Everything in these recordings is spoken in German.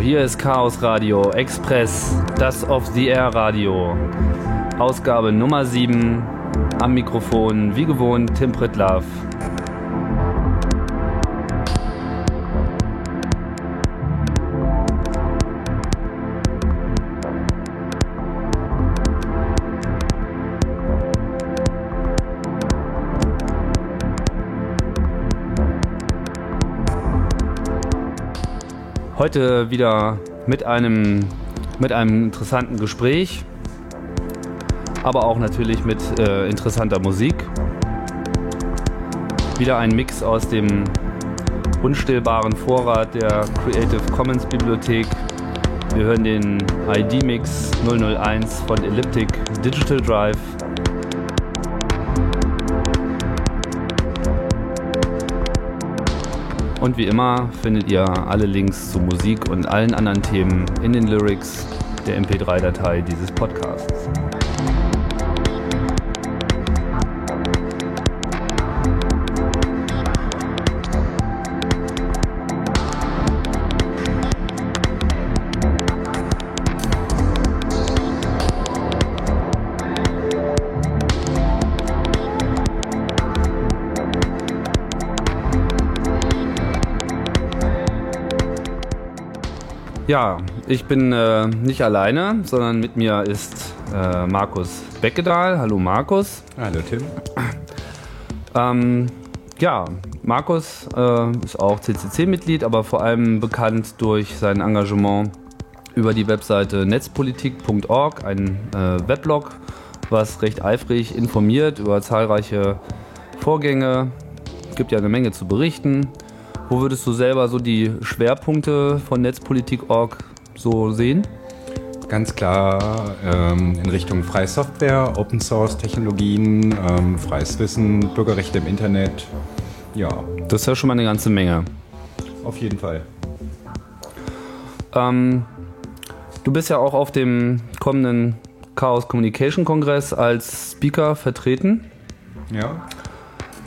Hier ist Chaos Radio Express, das Off-the-Air Radio. Ausgabe Nummer 7. Am Mikrofon, wie gewohnt, Tim Pritlaff. Heute wieder mit einem, mit einem interessanten Gespräch, aber auch natürlich mit äh, interessanter Musik. Wieder ein Mix aus dem unstillbaren Vorrat der Creative Commons Bibliothek. Wir hören den ID-Mix 001 von Elliptic Digital Drive. Und wie immer findet ihr alle Links zu Musik und allen anderen Themen in den Lyrics der MP3-Datei dieses Podcasts. Ja, ich bin äh, nicht alleine, sondern mit mir ist äh, Markus Beckedahl. Hallo Markus. Hallo Tim. Ähm, ja, Markus äh, ist auch CCC-Mitglied, aber vor allem bekannt durch sein Engagement über die Webseite netzpolitik.org, ein äh, Weblog, was recht eifrig informiert über zahlreiche Vorgänge. Es gibt ja eine Menge zu berichten. Wo würdest du selber so die Schwerpunkte von Netzpolitik.org so sehen? Ganz klar ähm, in Richtung freie Software, Open Source Technologien, ähm, freies Wissen, Bürgerrechte im Internet. Ja. Das ist ja schon mal eine ganze Menge. Auf jeden Fall. Ähm, du bist ja auch auf dem kommenden Chaos Communication Kongress als Speaker vertreten. Ja.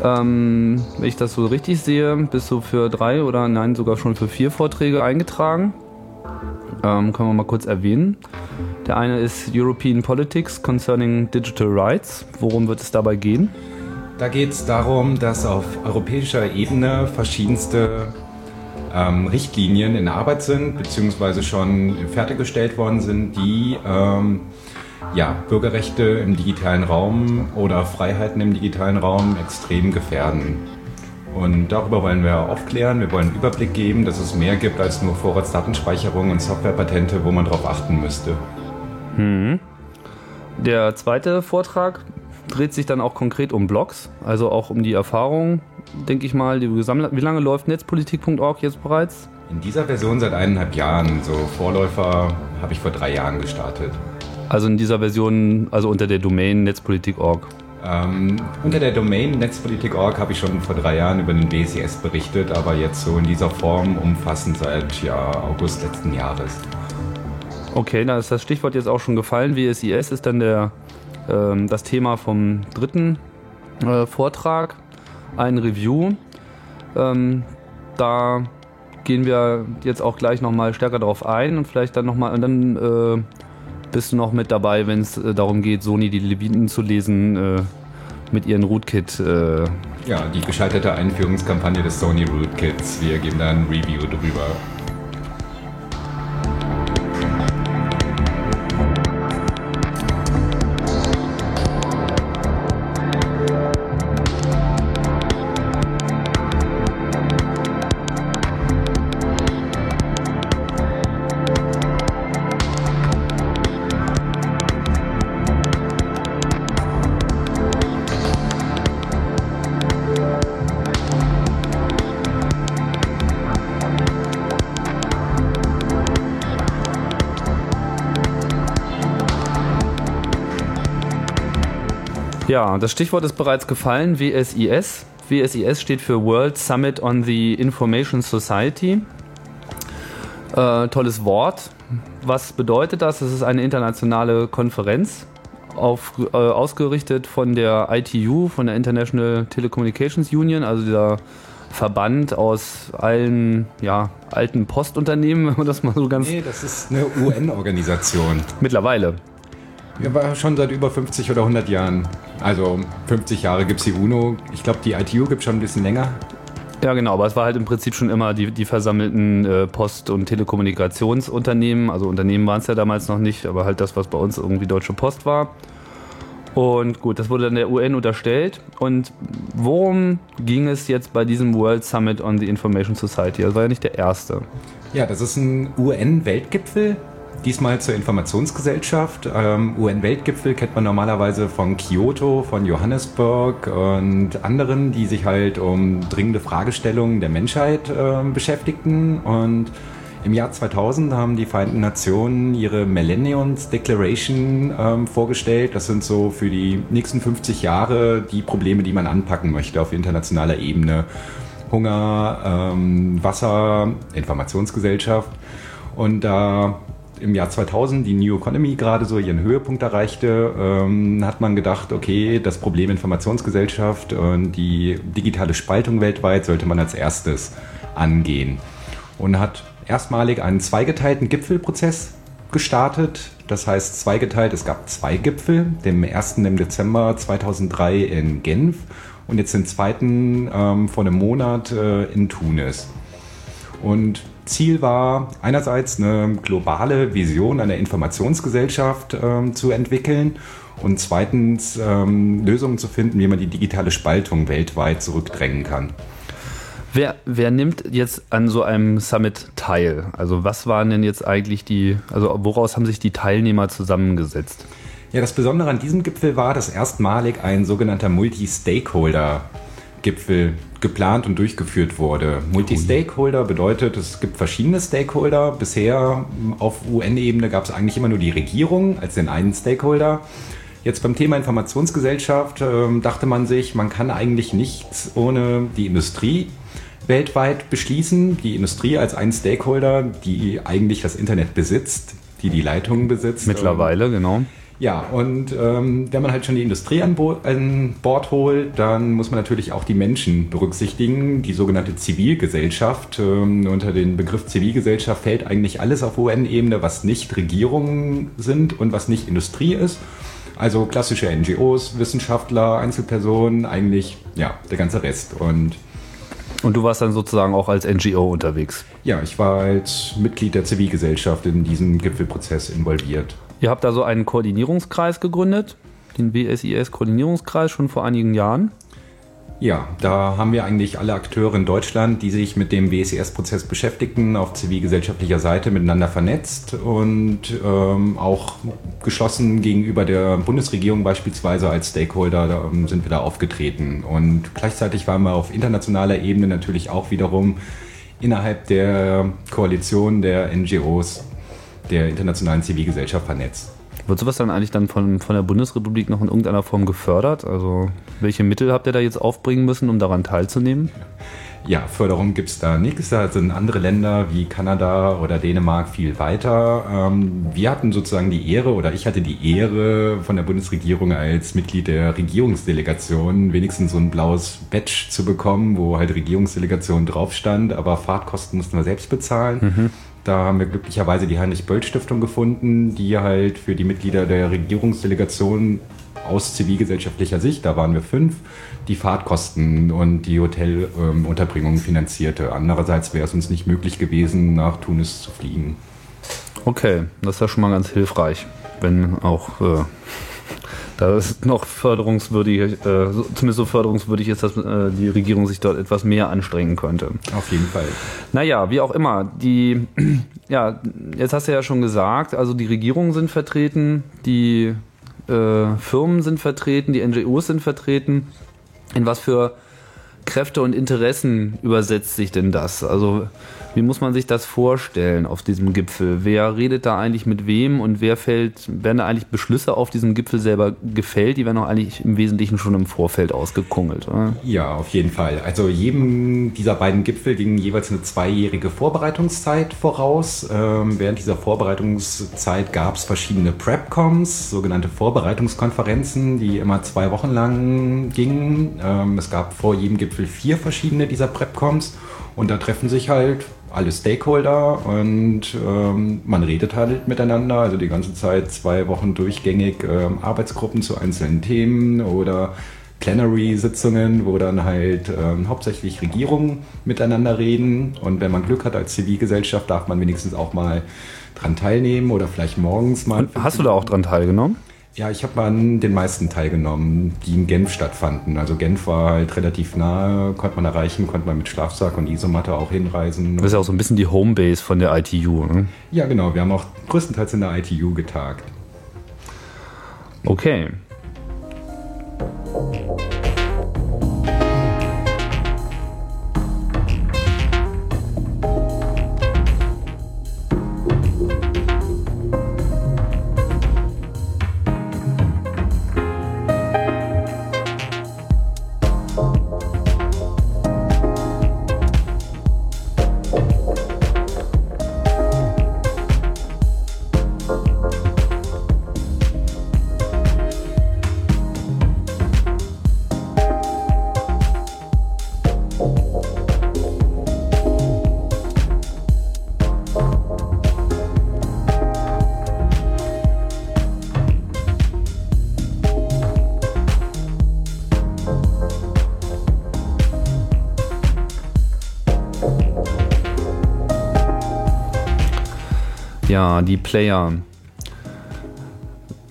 Ähm, wenn ich das so richtig sehe, bist du für drei oder nein, sogar schon für vier Vorträge eingetragen. Ähm, können wir mal kurz erwähnen. Der eine ist European Politics Concerning Digital Rights. Worum wird es dabei gehen? Da geht es darum, dass auf europäischer Ebene verschiedenste ähm, Richtlinien in Arbeit sind, beziehungsweise schon fertiggestellt worden sind, die ähm, ja, Bürgerrechte im digitalen Raum oder Freiheiten im digitalen Raum extrem gefährden. Und darüber wollen wir aufklären, wir wollen einen Überblick geben, dass es mehr gibt als nur Vorratsdatenspeicherung und Softwarepatente, wo man darauf achten müsste. Hm. Der zweite Vortrag dreht sich dann auch konkret um Blogs, also auch um die Erfahrung, denke ich mal, die gesammelt Wie lange läuft netzpolitik.org jetzt bereits? In dieser Version seit eineinhalb Jahren. So Vorläufer habe ich vor drei Jahren gestartet. Also in dieser Version, also unter der Domain netzpolitik.org. Ähm, unter der Domain netzpolitik.org habe ich schon vor drei Jahren über den WSIS berichtet, aber jetzt so in dieser Form umfassend seit ja, August letzten Jahres. Okay, da ist das Stichwort jetzt auch schon gefallen. WSIS ist dann der, ähm, das Thema vom dritten äh, Vortrag, ein Review. Ähm, da gehen wir jetzt auch gleich nochmal stärker darauf ein und vielleicht dann nochmal und dann äh, bist du noch mit dabei, wenn es äh, darum geht, Sony die Leviten zu lesen äh, mit ihren Rootkit. Äh. Ja, die gescheiterte Einführungskampagne des Sony Rootkits. Wir geben da ein Review drüber. Ja, das Stichwort ist bereits gefallen, WSIS. WSIS steht für World Summit on the Information Society. Äh, tolles Wort. Was bedeutet das? Es ist eine internationale Konferenz, auf, äh, ausgerichtet von der ITU, von der International Telecommunications Union, also dieser Verband aus allen ja, alten Postunternehmen, wenn man das mal so ganz. Nee, das ist eine UN-Organisation. Mittlerweile. Ja, war schon seit über 50 oder 100 Jahren. Also 50 Jahre gibt es die UNO. Ich glaube, die ITU gibt es schon ein bisschen länger. Ja, genau, aber es war halt im Prinzip schon immer die, die versammelten äh, Post- und Telekommunikationsunternehmen. Also Unternehmen waren es ja damals noch nicht, aber halt das, was bei uns irgendwie Deutsche Post war. Und gut, das wurde dann der UN unterstellt. Und worum ging es jetzt bei diesem World Summit on the Information Society? Das war ja nicht der erste. Ja, das ist ein UN-Weltgipfel, diesmal zur Informationsgesellschaft. Ähm, UN-Weltgipfel kennt man normalerweise von Kyoto, von Johannesburg und anderen, die sich halt um dringende Fragestellungen der Menschheit äh, beschäftigten. Und im Jahr 2000 haben die Vereinten Nationen ihre Millenniums Declaration ähm, vorgestellt. Das sind so für die nächsten 50 Jahre die Probleme, die man anpacken möchte auf internationaler Ebene. Hunger, ähm, Wasser, Informationsgesellschaft. Und da im Jahr 2000 die New Economy gerade so ihren Höhepunkt erreichte, ähm, hat man gedacht, okay, das Problem Informationsgesellschaft und die digitale Spaltung weltweit sollte man als erstes angehen. Und hat erstmalig einen zweigeteilten Gipfelprozess gestartet. Das heißt zweigeteilt, es gab zwei Gipfel, den ersten im Dezember 2003 in Genf und jetzt den zweiten ähm, vor einem Monat äh, in Tunis. Und Ziel war einerseits eine globale Vision einer Informationsgesellschaft ähm, zu entwickeln und zweitens ähm, Lösungen zu finden, wie man die digitale Spaltung weltweit zurückdrängen kann. Wer, wer nimmt jetzt an so einem Summit teil? Also was waren denn jetzt eigentlich die, also woraus haben sich die Teilnehmer zusammengesetzt? Ja, das Besondere an diesem Gipfel war, dass erstmalig ein sogenannter Multi-Stakeholder-Gipfel geplant und durchgeführt wurde. Multi-Stakeholder bedeutet, es gibt verschiedene Stakeholder. Bisher auf UN-Ebene gab es eigentlich immer nur die Regierung als den einen Stakeholder. Jetzt beim Thema Informationsgesellschaft äh, dachte man sich, man kann eigentlich nichts ohne die Industrie weltweit beschließen. Die Industrie als ein Stakeholder, die eigentlich das Internet besitzt, die die Leitungen besitzt. Mittlerweile, ähm, genau. Ja, und ähm, wenn man halt schon die Industrie an, Bo an, Bord holt, dann muss man natürlich auch die Menschen berücksichtigen, die sogenannte Zivilgesellschaft. Ähm, unter den Begriff Zivilgesellschaft fällt eigentlich alles auf UN-Ebene, was nicht Regierungen sind und was nicht Industrie ist. Also klassische NGOs, Wissenschaftler, Einzelpersonen, eigentlich ja der ganze Rest. Und und du warst dann sozusagen auch als NGO unterwegs? Ja, ich war als Mitglied der Zivilgesellschaft in diesem Gipfelprozess involviert. Ihr habt also einen Koordinierungskreis gegründet, den WSIS-Koordinierungskreis, schon vor einigen Jahren. Ja, da haben wir eigentlich alle Akteure in Deutschland, die sich mit dem WSES-Prozess beschäftigten, auf zivilgesellschaftlicher Seite miteinander vernetzt und ähm, auch geschlossen gegenüber der Bundesregierung beispielsweise als Stakeholder da, ähm, sind wir da aufgetreten. Und gleichzeitig waren wir auf internationaler Ebene natürlich auch wiederum innerhalb der Koalition der NGOs der internationalen Zivilgesellschaft vernetzt. Wird sowas dann eigentlich dann von, von der Bundesrepublik noch in irgendeiner Form gefördert? Also welche Mittel habt ihr da jetzt aufbringen müssen, um daran teilzunehmen? Ja, Förderung gibt es da nichts. Da sind andere Länder wie Kanada oder Dänemark viel weiter. Ähm, wir hatten sozusagen die Ehre oder ich hatte die Ehre von der Bundesregierung als Mitglied der Regierungsdelegation wenigstens so ein blaues Badge zu bekommen, wo halt Regierungsdelegation drauf stand, aber Fahrtkosten mussten wir selbst bezahlen. Mhm. Da haben wir glücklicherweise die Heinrich-Böll-Stiftung gefunden, die halt für die Mitglieder der Regierungsdelegation aus zivilgesellschaftlicher Sicht, da waren wir fünf, die Fahrtkosten und die Hotelunterbringung ähm, finanzierte. Andererseits wäre es uns nicht möglich gewesen, nach Tunis zu fliegen. Okay, das ist ja schon mal ganz hilfreich, wenn auch äh, da ist noch förderungswürdig, äh, zumindest so förderungswürdig ist, dass äh, die Regierung sich dort etwas mehr anstrengen könnte. Auf jeden Fall. Naja, wie auch immer, die, ja, jetzt hast du ja schon gesagt, also die Regierungen sind vertreten, die äh, Firmen sind vertreten, die NGOs sind vertreten. In was für Kräfte und Interessen übersetzt sich denn das? Also wie muss man sich das vorstellen auf diesem Gipfel? Wer redet da eigentlich mit wem und wer fällt, werden da eigentlich Beschlüsse auf diesem Gipfel selber gefällt? Die werden auch eigentlich im Wesentlichen schon im Vorfeld ausgekungelt, oder? Ja, auf jeden Fall. Also jedem dieser beiden Gipfel ging jeweils eine zweijährige Vorbereitungszeit voraus. Ähm, während dieser Vorbereitungszeit gab es verschiedene Prepcoms, sogenannte Vorbereitungskonferenzen, die immer zwei Wochen lang gingen. Ähm, es gab vor jedem Gipfel vier verschiedene dieser PrEPCOMs und da treffen sich halt alle Stakeholder und ähm, man redet halt miteinander, also die ganze Zeit zwei Wochen durchgängig ähm, Arbeitsgruppen zu einzelnen Themen oder Plenary-Sitzungen, wo dann halt ähm, hauptsächlich Regierungen miteinander reden und wenn man Glück hat als Zivilgesellschaft, darf man wenigstens auch mal dran teilnehmen oder vielleicht morgens mal. Hast du da auch dran teilgenommen? Ja, ich habe an den meisten teilgenommen, die in Genf stattfanden. Also Genf war halt relativ nahe, konnte man erreichen, konnte man mit Schlafsack und Isomatte auch hinreisen. Das ist ja auch so ein bisschen die Homebase von der ITU, ne? Ja, genau. Wir haben auch größtenteils in der ITU getagt. Okay. Ja, die Player.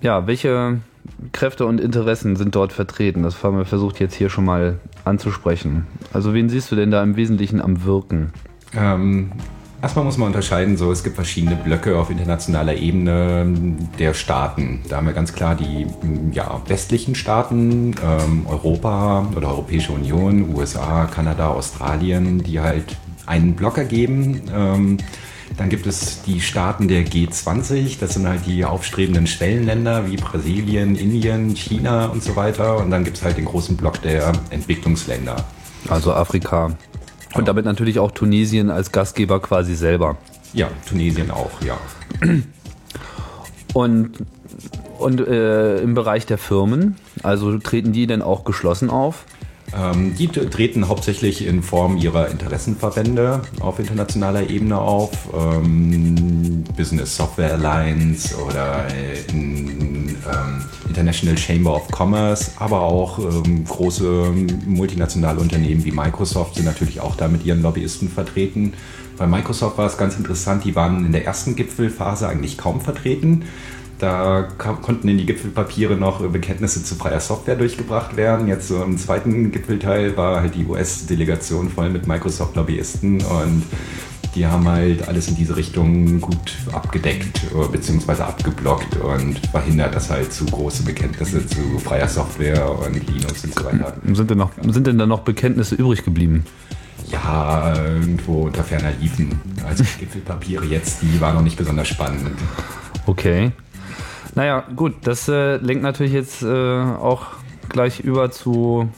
Ja, welche Kräfte und Interessen sind dort vertreten? Das haben wir versucht jetzt hier schon mal anzusprechen. Also wen siehst du denn da im Wesentlichen am Wirken? Ähm, erstmal muss man unterscheiden, so es gibt verschiedene Blöcke auf internationaler Ebene der Staaten. Da haben wir ganz klar die ja, westlichen Staaten, ähm, Europa oder Europäische Union, USA, Kanada, Australien, die halt einen Block ergeben. Ähm, dann gibt es die Staaten der G20, das sind halt die aufstrebenden Schwellenländer wie Brasilien, Indien, China und so weiter. Und dann gibt es halt den großen Block der Entwicklungsländer. Also Afrika. Und damit natürlich auch Tunesien als Gastgeber quasi selber. Ja, Tunesien auch, ja. Und, und äh, im Bereich der Firmen, also treten die denn auch geschlossen auf? Ähm, die treten hauptsächlich in Form ihrer Interessenverbände auf internationaler Ebene auf. Ähm, Business Software Alliance oder in, ähm, International Chamber of Commerce, aber auch ähm, große multinationale Unternehmen wie Microsoft sind natürlich auch da mit ihren Lobbyisten vertreten. Bei Microsoft war es ganz interessant, die waren in der ersten Gipfelphase eigentlich kaum vertreten. Da konnten in die Gipfelpapiere noch Bekenntnisse zu freier Software durchgebracht werden. Jetzt so im zweiten Gipfelteil war halt die US-Delegation voll mit Microsoft-Lobbyisten und die haben halt alles in diese Richtung gut abgedeckt äh, bzw. abgeblockt und verhindert, dass halt zu große Bekenntnisse zu freier Software und Linux und so weiter. Sind denn, noch, sind denn da noch Bekenntnisse übrig geblieben? Ja, irgendwo unter ferner Liefen. Also Gipfelpapiere jetzt, die waren noch nicht besonders spannend. Okay. Naja, gut, das äh, lenkt natürlich jetzt äh, auch gleich über zu,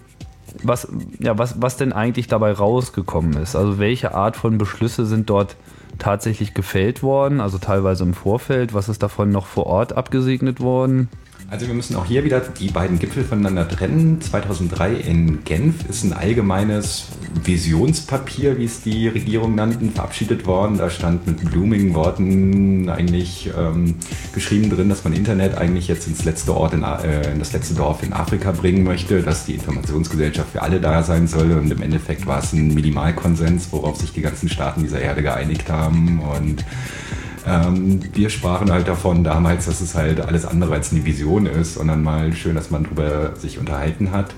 was, ja, was, was denn eigentlich dabei rausgekommen ist. Also welche Art von Beschlüsse sind dort tatsächlich gefällt worden, also teilweise im Vorfeld, was ist davon noch vor Ort abgesegnet worden? Also wir müssen auch hier wieder die beiden Gipfel voneinander trennen. 2003 in Genf ist ein allgemeines Visionspapier, wie es die Regierung nannten, verabschiedet worden. Da stand mit blumigen Worten eigentlich ähm, geschrieben drin, dass man Internet eigentlich jetzt ins letzte Ort in, äh, in das letzte Dorf in Afrika bringen möchte, dass die Informationsgesellschaft für alle da sein soll. Und im Endeffekt war es ein Minimalkonsens, worauf sich die ganzen Staaten dieser Erde geeinigt haben. Und ähm, wir sprachen halt davon damals, dass es halt alles andere als eine Vision ist, sondern mal schön, dass man darüber sich unterhalten hat.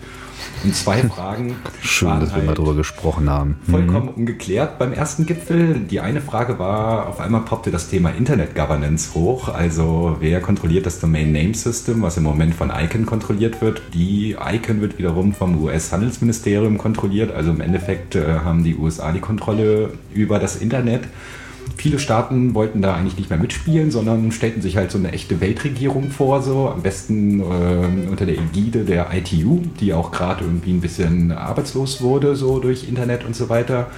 Und zwei Fragen. Schön, dass wir halt mal drüber gesprochen haben. Vollkommen mhm. ungeklärt beim ersten Gipfel. Die eine Frage war, auf einmal poppte das Thema Internet Governance hoch. Also wer kontrolliert das Domain Name System, was im Moment von ICANN kontrolliert wird. Die ICANN wird wiederum vom US-Handelsministerium kontrolliert. Also im Endeffekt äh, haben die USA die Kontrolle über das Internet viele Staaten wollten da eigentlich nicht mehr mitspielen, sondern stellten sich halt so eine echte Weltregierung vor, so am besten äh, unter der Ägide der ITU, die auch gerade irgendwie ein bisschen arbeitslos wurde, so durch Internet und so weiter.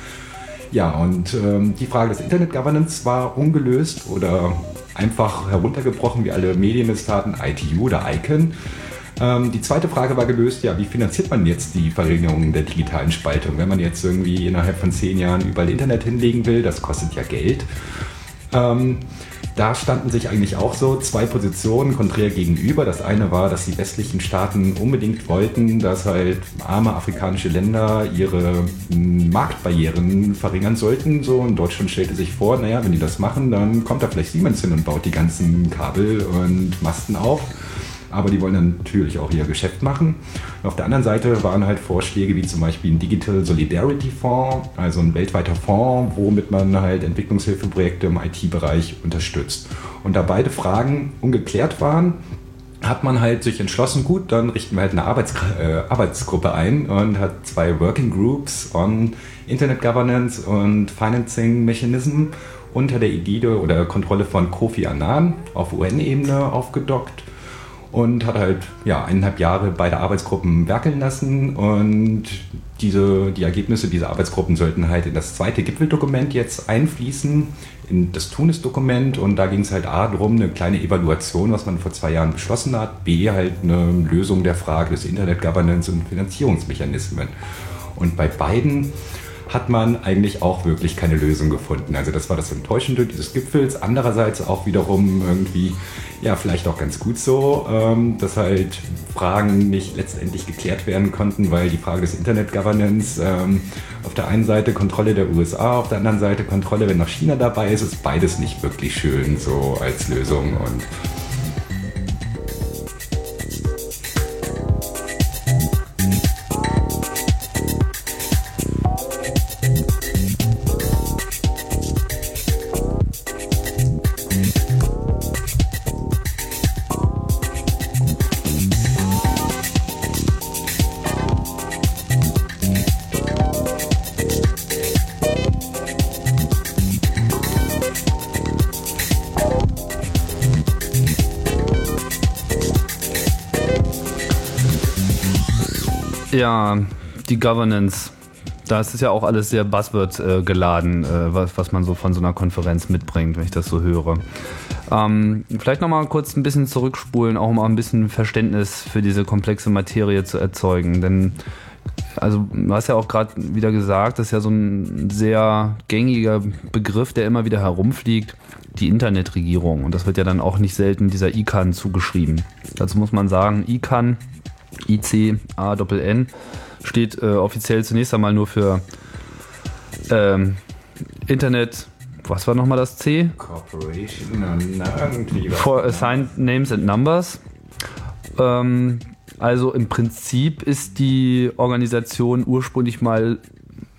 Ja, und ähm, die Frage des Internet Governance war ungelöst oder einfach heruntergebrochen, wie alle Medien es taten, ITU oder ICANN Ähm, die zweite Frage war gelöst, ja, wie finanziert man jetzt die Verringerung der digitalen Spaltung? Wenn man jetzt irgendwie innerhalb von zehn Jahren überall Internet hinlegen will, das kostet ja Geld. Ähm, da standen sich eigentlich auch so zwei Positionen konträr gegenüber. Das eine war, dass die westlichen Staaten unbedingt wollten, dass halt arme afrikanische Länder ihre Marktbarrieren verringern sollten. So, und Deutschland stellte sich vor, naja, wenn die das machen, dann kommt da vielleicht Siemens hin und baut die ganzen Kabel und Masten auf aber die wollen dann natürlich auch ihr Geschäft machen. Und auf der anderen Seite waren halt Vorschläge wie zum Beispiel ein Digital Solidarity Fonds, also ein weltweiter Fonds, womit man halt Entwicklungshilfeprojekte im IT-Bereich unterstützt. Und da beide Fragen ungeklärt waren, hat man halt sich entschlossen, gut, dann richten wir halt eine Arbeits äh, Arbeitsgruppe ein und hat zwei Working Groups on Internet Governance und Financing Mechanism unter der Ägide oder Kontrolle von Kofi Annan auf UN-Ebene aufgedockt und hat halt ja, eineinhalb Jahre beide Arbeitsgruppen werkeln lassen. Und diese, die Ergebnisse dieser Arbeitsgruppen sollten halt in das zweite Gipfeldokument jetzt einfließen, in das Tunis-Dokument. Und da ging es halt A darum, eine kleine Evaluation, was man vor zwei Jahren beschlossen hat, B halt eine Lösung der Frage des Internet-Governance und Finanzierungsmechanismen. Und bei beiden hat man eigentlich auch wirklich keine Lösung gefunden. Also das war das Enttäuschende dieses Gipfels. Andererseits auch wiederum irgendwie, ja, vielleicht auch ganz gut so, ähm, dass halt Fragen nicht letztendlich geklärt werden konnten, weil die Frage des Internet-Governance ähm, auf der einen Seite Kontrolle der USA, auf der anderen Seite Kontrolle, wenn noch China dabei ist, ist beides nicht wirklich schön so als Lösung und Ja, die Governance. Da ist es ja auch alles sehr Buzzword äh, geladen, äh, was, was man so von so einer Konferenz mitbringt, wenn ich das so höre. Ähm, vielleicht nochmal kurz ein bisschen zurückspulen, auch um ein bisschen Verständnis für diese komplexe Materie zu erzeugen. Denn also du hast ja auch gerade wieder gesagt, das ist ja so ein sehr gängiger Begriff, der immer wieder herumfliegt, die Internetregierung. Und das wird ja dann auch nicht selten dieser ICANN zugeschrieben. Dazu muss man sagen, ICANN ICANN steht äh, offiziell zunächst einmal nur für ähm, Internet. Was war nochmal das C? Corporation, irgendwie For Assigned Names and Numbers. Ähm, also im Prinzip ist die Organisation ursprünglich mal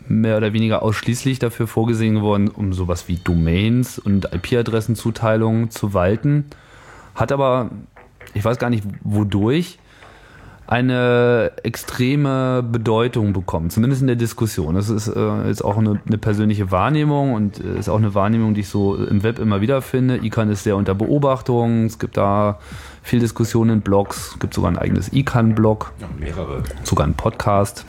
mehr oder weniger ausschließlich dafür vorgesehen geworden, um sowas wie Domains und IP-Adressenzuteilungen zu walten. Hat aber, ich weiß gar nicht wodurch, eine extreme Bedeutung bekommen, zumindest in der Diskussion. Das ist äh, jetzt auch eine, eine, persönliche Wahrnehmung und äh, ist auch eine Wahrnehmung, die ich so im Web immer wieder finde. ICANN ist sehr unter Beobachtung, es gibt da viel Diskussionen in Blogs, es gibt sogar ein eigenes ICANN-Blog. Ja, mehrere. Sogar ein Podcast.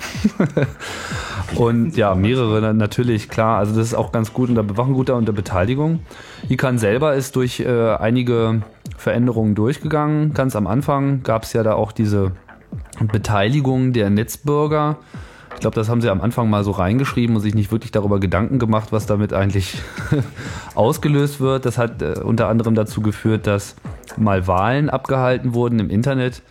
und ja, mehrere natürlich, klar. Also das ist auch ganz gut unter Bewachung, guter unter Beteiligung. ICANN selber ist durch äh, einige Veränderungen durchgegangen. Ganz am Anfang gab es ja da auch diese Beteiligung der Netzbürger. Ich glaube, das haben sie am Anfang mal so reingeschrieben und sich nicht wirklich darüber Gedanken gemacht, was damit eigentlich ausgelöst wird. Das hat äh, unter anderem dazu geführt, dass mal Wahlen abgehalten wurden im Internet,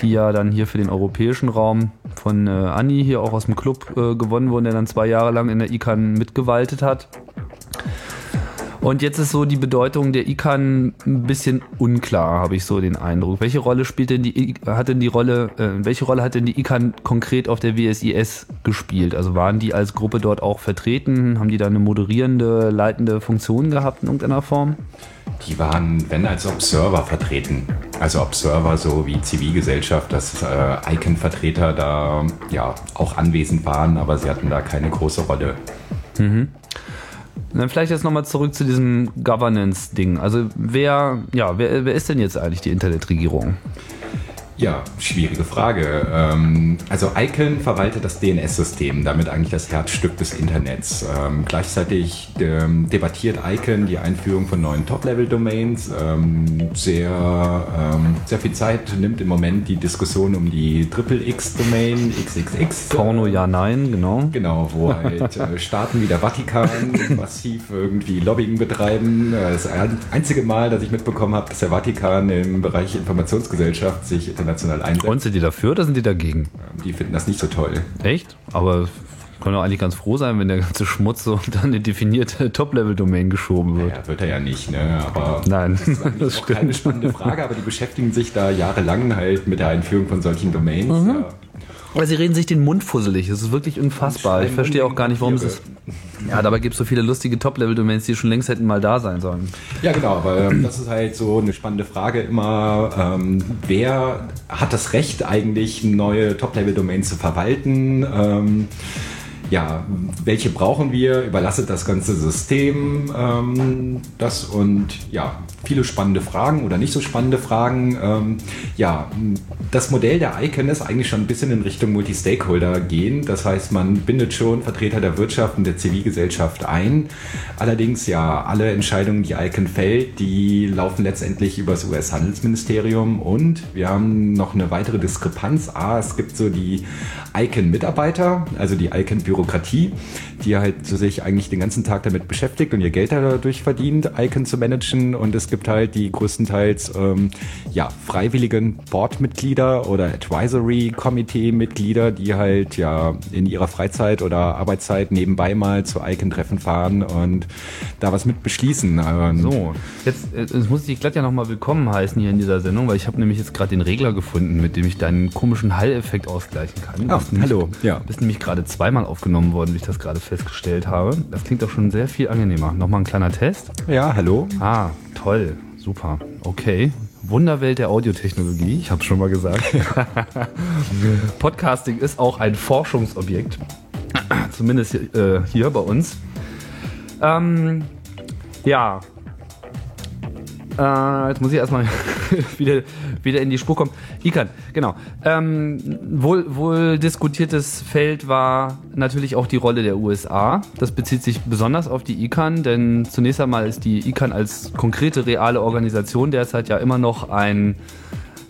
die ja dann hier für den europäischen Raum von äh, Anni hier auch aus dem Club äh, gewonnen wurden, der dann zwei Jahre lang in der ICANN mitgewaltet hat. Und jetzt ist so die Bedeutung der ICANN ein bisschen unklar, habe ich so den Eindruck. Welche Rolle spielt denn die hat denn die Rolle, äh, welche Rolle hat denn die ICANN konkret auf der WSIS gespielt? Also waren die als Gruppe dort auch vertreten? Haben die da eine moderierende, leitende Funktion gehabt in irgendeiner Form? Die waren, wenn als Observer vertreten. Also Observer so wie Zivilgesellschaft, dass äh, ICANN-Vertreter da ja auch anwesend waren, aber sie hatten da keine große Rolle. Mhm. Dann vielleicht jetzt nochmal zurück zu diesem Governance-Ding. Also wer, ja, wer, wer ist denn jetzt eigentlich die Internetregierung? Ja, schwierige Frage. Ähm, also Icon verwaltet das DNS-System, damit eigentlich das Herzstück des Internets. Ähm, gleichzeitig ähm, debattiert Icon die Einführung von neuen Top-Level-Domains. sehr, sehr viel Zeit nimmt im Moment die Diskussion um die Triple-X-Domain, XXX. Porno, ja, nein, genau. Genau, wo halt äh, Staaten wie der Vatikan massiv irgendwie Lobbying betreiben. Äh, das einzige Mal, dass ich mitbekommen habe, dass der Vatikan im Bereich Informationsgesellschaft sich international einsetzt. Und sind die dafür oder sind die dagegen? Ähm, die finden das nicht so toll. Echt? Aber können wir eigentlich ganz froh sein, wenn der ganze Schmutz so unter eine definierte Top-Level-Domain geschoben wird. Ja, wird er ja nicht, ne? Aber Nein, das ist das auch keine spannende Frage, aber die beschäftigen sich da jahrelang halt mit der Einführung von solchen Domains. Mhm. Ja. Aber sie reden sich den Mund fusselig. Es ist wirklich unfassbar. Ich verstehe auch gar nicht, warum es ist. Ja, dabei gibt es so viele lustige Top-Level-Domains, die schon längst hätten mal da sein sollen. Ja, genau, aber ähm, das ist halt so eine spannende Frage immer. Ähm, wer hat das Recht eigentlich, neue Top-Level-Domains zu verwalten? Ähm, ja, welche brauchen wir? Überlasset das ganze System ähm, das und ja, viele spannende Fragen oder nicht so spannende Fragen. Ähm, ja, das Modell der ICANN ist eigentlich schon ein bisschen in Richtung Multi-Stakeholder gehen. Das heißt, man bindet schon Vertreter der Wirtschaft und der Zivilgesellschaft ein. Allerdings ja, alle Entscheidungen, die ICANN fällt, die laufen letztendlich über das US-Handelsministerium und wir haben noch eine weitere Diskrepanz. A, es gibt so die ICANN-Mitarbeiter, also die ICANN-Bürokratie, die halt so sich eigentlich den ganzen Tag damit beschäftigt und ihr Geld dadurch verdient, ICANN zu managen und es gibt halt die größtenteils ähm, ja, freiwilligen Boardmitglieder oder Advisory Committee-Mitglieder, die halt ja in ihrer Freizeit oder Arbeitszeit nebenbei mal zu Icon-Treffen fahren und da was mit beschließen. Und so, jetzt, äh, jetzt muss ich dich glatt ja nochmal willkommen heißen hier in dieser Sendung, weil ich habe nämlich jetzt gerade den Regler gefunden, mit dem ich deinen komischen Hall-Effekt ausgleichen kann. Ach, hallo. Ja. Bist nämlich gerade zweimal aufgenommen worden, wie ich das gerade festgestellt habe. Das klingt doch schon sehr viel angenehmer. Nochmal ein kleiner Test. Ja, hallo. Ah, Toll, super. Okay. Wunderwelt der Audiotechnologie, ich habe schon mal gesagt. Podcasting ist auch ein Forschungsobjekt, zumindest äh, hier bei uns. Ähm, ja, äh, jetzt muss ich erstmal wieder, wieder in die Spur kommen. ICANN, genau. Ähm, wohl, wohl diskutiertes Feld war natürlich auch die Rolle der USA. Das bezieht sich besonders auf die ICANN, denn zunächst einmal ist die ICANN als konkrete, reale Organisation derzeit ja immer noch ein,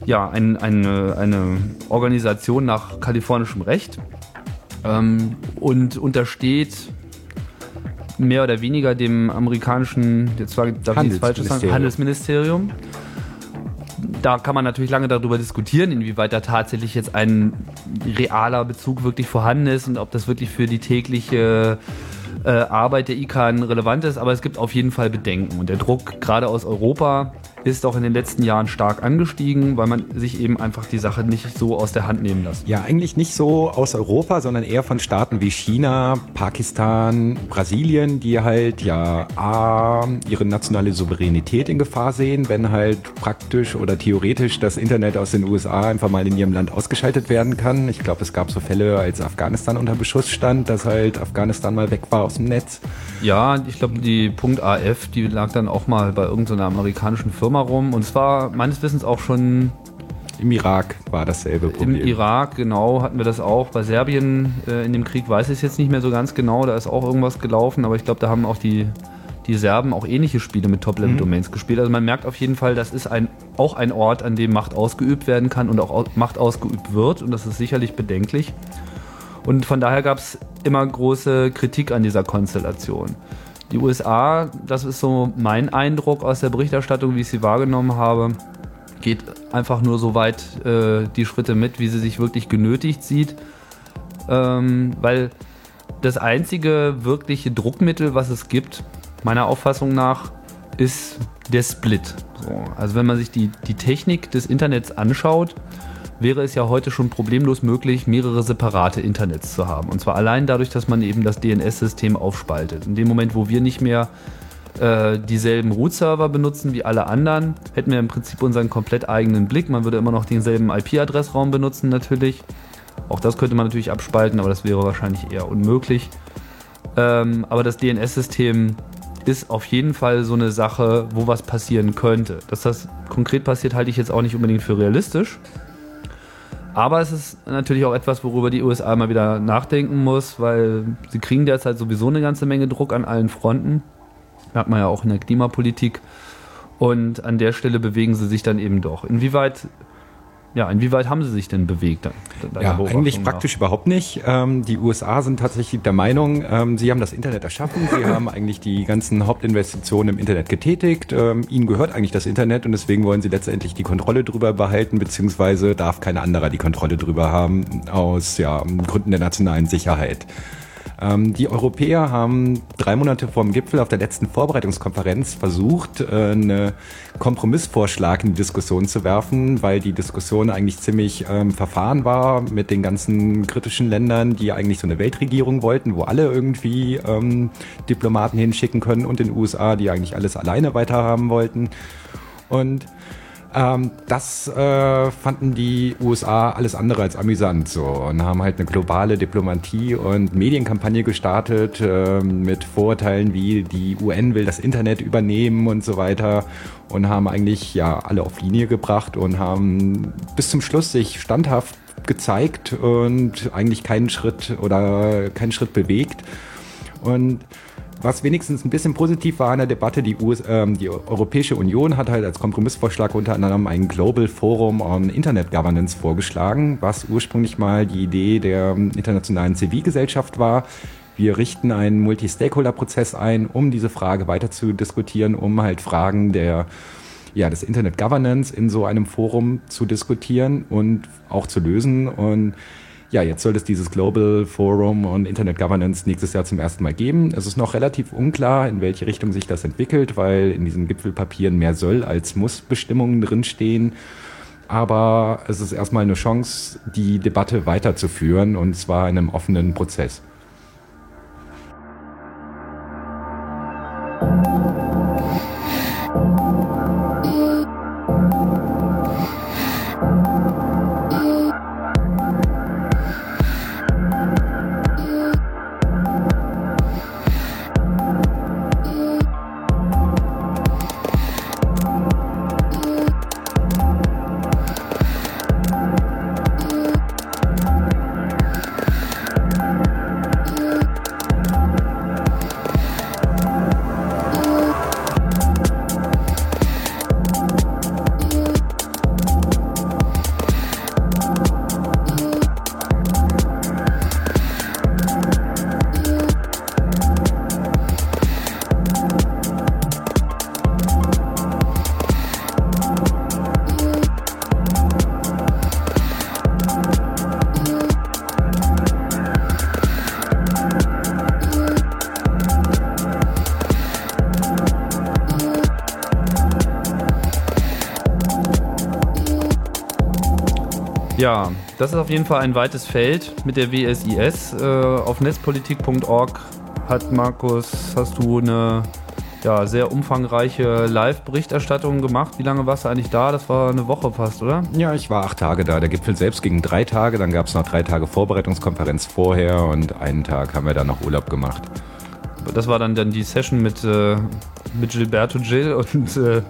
ja, ein, eine, eine Organisation nach kalifornischem Recht ähm, und untersteht mehr oder weniger dem amerikanischen, jetzt war, darf ich sagen, Handelsministerium. Da kann man natürlich lange darüber diskutieren, inwieweit da tatsächlich jetzt ein realer Bezug wirklich vorhanden ist und ob das wirklich für die tägliche äh, Arbeit der ICANN relevant ist. Aber es gibt auf jeden Fall Bedenken. Und der Druck gerade aus Europa ist auch in den letzten Jahren stark angestiegen, weil man sich eben einfach die Sache nicht so aus der Hand nehmen lässt. Ja, eigentlich nicht so aus Europa, sondern eher von Staaten wie China, Pakistan, Brasilien, die halt ja A, ihre nationale Souveränität in Gefahr sehen, wenn halt praktisch oder theoretisch das Internet aus den USA einfach mal in ihrem Land ausgeschaltet werden kann. Ich glaube, es gab so Fälle, als Afghanistan unter Beschuss stand, dass halt Afghanistan mal weg war aus dem Netz. Ja, ich glaube, die .AF, die lag dann auch mal bei irgendeiner amerikanischen Firma Sommer rum und zwar meines Wissens auch schon im Irak war dasselbe Problem. Im Irak, genau, hatten wir das auch. Bei Serbien äh, in dem Krieg weiß ich es jetzt nicht mehr so ganz genau, da ist auch irgendwas gelaufen, aber ich glaube, da haben auch die, die Serben auch ähnliche Spiele mit Top-Level-Domains mhm. gespielt. Also man merkt auf jeden Fall, das ist ein, auch ein Ort, an dem Macht ausgeübt werden kann und auch Macht ausgeübt wird und das ist sicherlich bedenklich. Und von daher gab es immer große Kritik an dieser Konstellation. Die USA, das ist so mein Eindruck aus der Berichterstattung, wie ich sie wahrgenommen habe, geht einfach nur so weit äh, die Schritte mit, wie sie sich wirklich genötigt sieht. Ähm, weil das einzige wirkliche Druckmittel, was es gibt, meiner Auffassung nach, ist der Split. So, also wenn man sich die, die Technik des Internets anschaut, wäre es ja heute schon problemlos möglich, mehrere separate Internets zu haben. Und zwar allein dadurch, dass man eben das DNS-System aufspaltet. In dem Moment, wo wir nicht mehr äh, dieselben Root-Server benutzen wie alle anderen, hätten wir im Prinzip unseren komplett eigenen Blick. Man würde immer noch denselben IP-Adressraum benutzen natürlich. Auch das könnte man natürlich abspalten, aber das wäre wahrscheinlich eher unmöglich. Ähm, aber das DNS-System ist auf jeden Fall so eine Sache, wo was passieren könnte. Dass das konkret passiert, halte ich jetzt auch nicht unbedingt für realistisch. Aber es ist natürlich auch etwas, worüber die USA mal wieder nachdenken muss, weil sie kriegen derzeit sowieso eine ganze Menge Druck an allen Fronten. Hat man ja auch in der Klimapolitik. Und an der Stelle bewegen sie sich dann eben doch. Inwieweit ja, inwieweit haben sie sich denn bewegt? Ja, eigentlich praktisch nach? überhaupt nicht. Ähm, die USA sind tatsächlich der Meinung, ähm, sie haben das Internet erschaffen, sie haben eigentlich die ganzen Hauptinvestitionen im Internet getätigt. Ähm, ihnen gehört eigentlich das Internet und deswegen wollen sie letztendlich die Kontrolle drüber behalten, beziehungsweise darf kein anderer die Kontrolle drüber haben aus ja, Gründen der nationalen Sicherheit. Ähm, die Europäer haben drei Monate vor dem Gipfel auf der letzten Vorbereitungskonferenz versucht, äh, einen Kompromissvorschlag in die Diskussion zu werfen, weil die Diskussion eigentlich ziemlich ähm, verfahren war mit den ganzen kritischen Ländern, die eigentlich so eine Weltregierung wollten, wo alle irgendwie ähm, Diplomaten hinschicken können und den USA, die eigentlich alles alleine weiterhaben wollten. Und ähm, das äh, fanden die USA alles andere als amüsant so. Und haben halt eine globale Diplomatie und Medienkampagne gestartet äh, mit Vorurteilen wie die UN will das Internet übernehmen und so weiter. Und haben eigentlich ja alle auf Linie gebracht und haben bis zum Schluss sich standhaft gezeigt und eigentlich keinen Schritt oder keinen Schritt bewegt. Und was wenigstens ein bisschen positiv war in der Debatte, die, US, ähm, die Europäische Union hat halt als Kompromissvorschlag unter anderem ein Global Forum on Internet Governance vorgeschlagen, was ursprünglich mal die Idee der internationalen Zivilgesellschaft war. Wir richten einen Multi-Stakeholder-Prozess ein, um diese Frage weiter zu diskutieren, um halt Fragen der ja, des Internet Governance in so einem Forum zu diskutieren und auch zu lösen. Und ja, jetzt soll es dieses Global Forum on Internet Governance nächstes Jahr zum ersten Mal geben. Es ist noch relativ unklar, in welche Richtung sich das entwickelt, weil in diesen Gipfelpapieren mehr soll als muss Bestimmungen drinstehen. Aber es ist erstmal eine Chance, die Debatte weiterzuführen und zwar in einem offenen Prozess. Ja, das ist auf jeden Fall ein weites Feld mit der WSIS. Äh, auf netzpolitik.org hat Markus, hast du eine ja, sehr umfangreiche Live-Berichterstattung gemacht. Wie lange warst du eigentlich da? Das war eine Woche fast, oder? Ja, ich war acht Tage da. Der Gipfel selbst ging drei Tage, dann gab es noch drei Tage Vorbereitungskonferenz vorher und einen Tag haben wir dann noch Urlaub gemacht. Das war dann, dann die Session mit äh, mit Gilberto Gil und äh,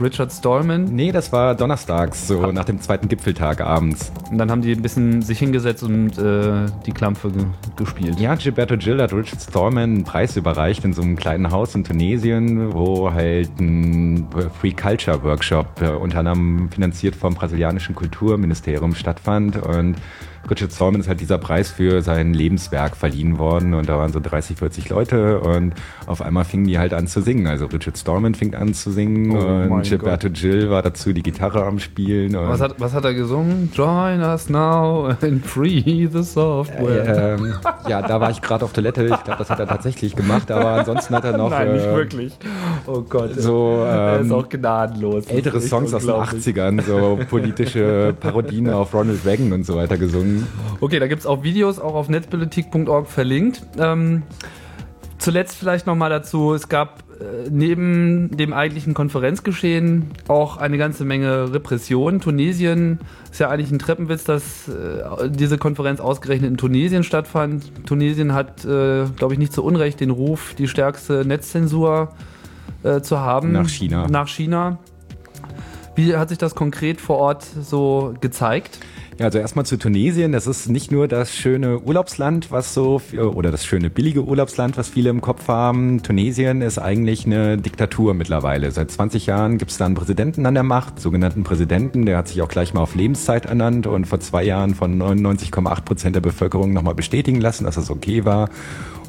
Richard Stallman. Nee, das war donnerstags, so ah. nach dem zweiten Gipfeltag abends. Und dann haben die ein bisschen sich hingesetzt und äh, die Klampfe ge gespielt. Ja, Gilberto Gil hat Richard Stallman einen Preis überreicht in so einem kleinen Haus in Tunesien, wo halt ein Free Culture Workshop äh, unter anderem finanziert vom brasilianischen Kulturministerium stattfand und Richard Stallman ist halt dieser Preis für sein Lebenswerk verliehen worden und da waren so 30, 40 Leute und auf einmal fingen die halt an zu singen. Also Richard Stallman fing an zu singen oh und Gilberto Gil war dazu die Gitarre am Spielen. was, hat, was hat er gesungen? Join us now and free the software. Ähm, ja, da war ich gerade auf Toilette. Ich glaube, das hat er tatsächlich gemacht, aber ansonsten hat er noch. Nein, nicht äh, wirklich. Oh Gott. So, ähm, ist auch gnadenlos. Ältere Songs aus den 80ern, so politische Parodien auf Ronald Reagan und so weiter gesungen. Okay, da gibt es auch Videos, auch auf netzpolitik.org verlinkt. Ähm, zuletzt vielleicht nochmal dazu, es gab äh, neben dem eigentlichen Konferenzgeschehen auch eine ganze Menge Repression. Tunesien ist ja eigentlich ein Treppenwitz, dass äh, diese Konferenz ausgerechnet in Tunesien stattfand. Tunesien hat, äh, glaube ich, nicht zu Unrecht den Ruf, die stärkste Netzzensur äh, zu haben. Nach China. Nach China. Wie hat sich das konkret vor Ort so gezeigt? Also erstmal zu Tunesien. Das ist nicht nur das schöne Urlaubsland, was so, oder das schöne billige Urlaubsland, was viele im Kopf haben. Tunesien ist eigentlich eine Diktatur mittlerweile. Seit 20 Jahren gibt es da einen Präsidenten an der Macht, sogenannten Präsidenten. Der hat sich auch gleich mal auf Lebenszeit ernannt und vor zwei Jahren von 99,8 Prozent der Bevölkerung nochmal bestätigen lassen, dass das okay war.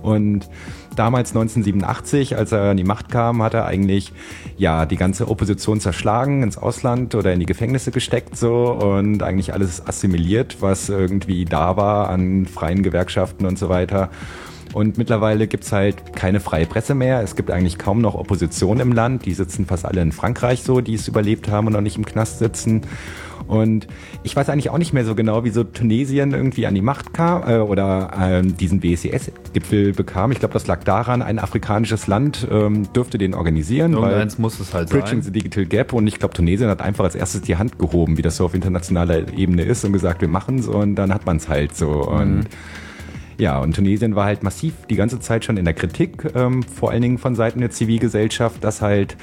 Und damals 1987, als er an die Macht kam, hat er eigentlich ja die ganze Opposition zerschlagen, ins Ausland oder in die Gefängnisse gesteckt so und eigentlich alles assimiliert, was irgendwie da war an freien Gewerkschaften und so weiter. Und mittlerweile gibt's halt keine freie Presse mehr. Es gibt eigentlich kaum noch Opposition im Land. Die sitzen fast alle in Frankreich so, die es überlebt haben und noch nicht im Knast sitzen. Und ich weiß eigentlich auch nicht mehr so genau, wieso Tunesien irgendwie an die Macht kam äh, oder ähm, diesen BSES-Gipfel bekam. Ich glaube, das lag daran, ein afrikanisches Land ähm, dürfte den organisieren. Irgendeins muss es halt Bridging sein. the Digital Gap. Und ich glaube, Tunesien hat einfach als erstes die Hand gehoben, wie das so auf internationaler Ebene ist und gesagt, wir machen's und dann hat man es halt so. Mhm. Und ja, und Tunesien war halt massiv die ganze Zeit schon in der Kritik, ähm, vor allen Dingen von Seiten der Zivilgesellschaft, dass halt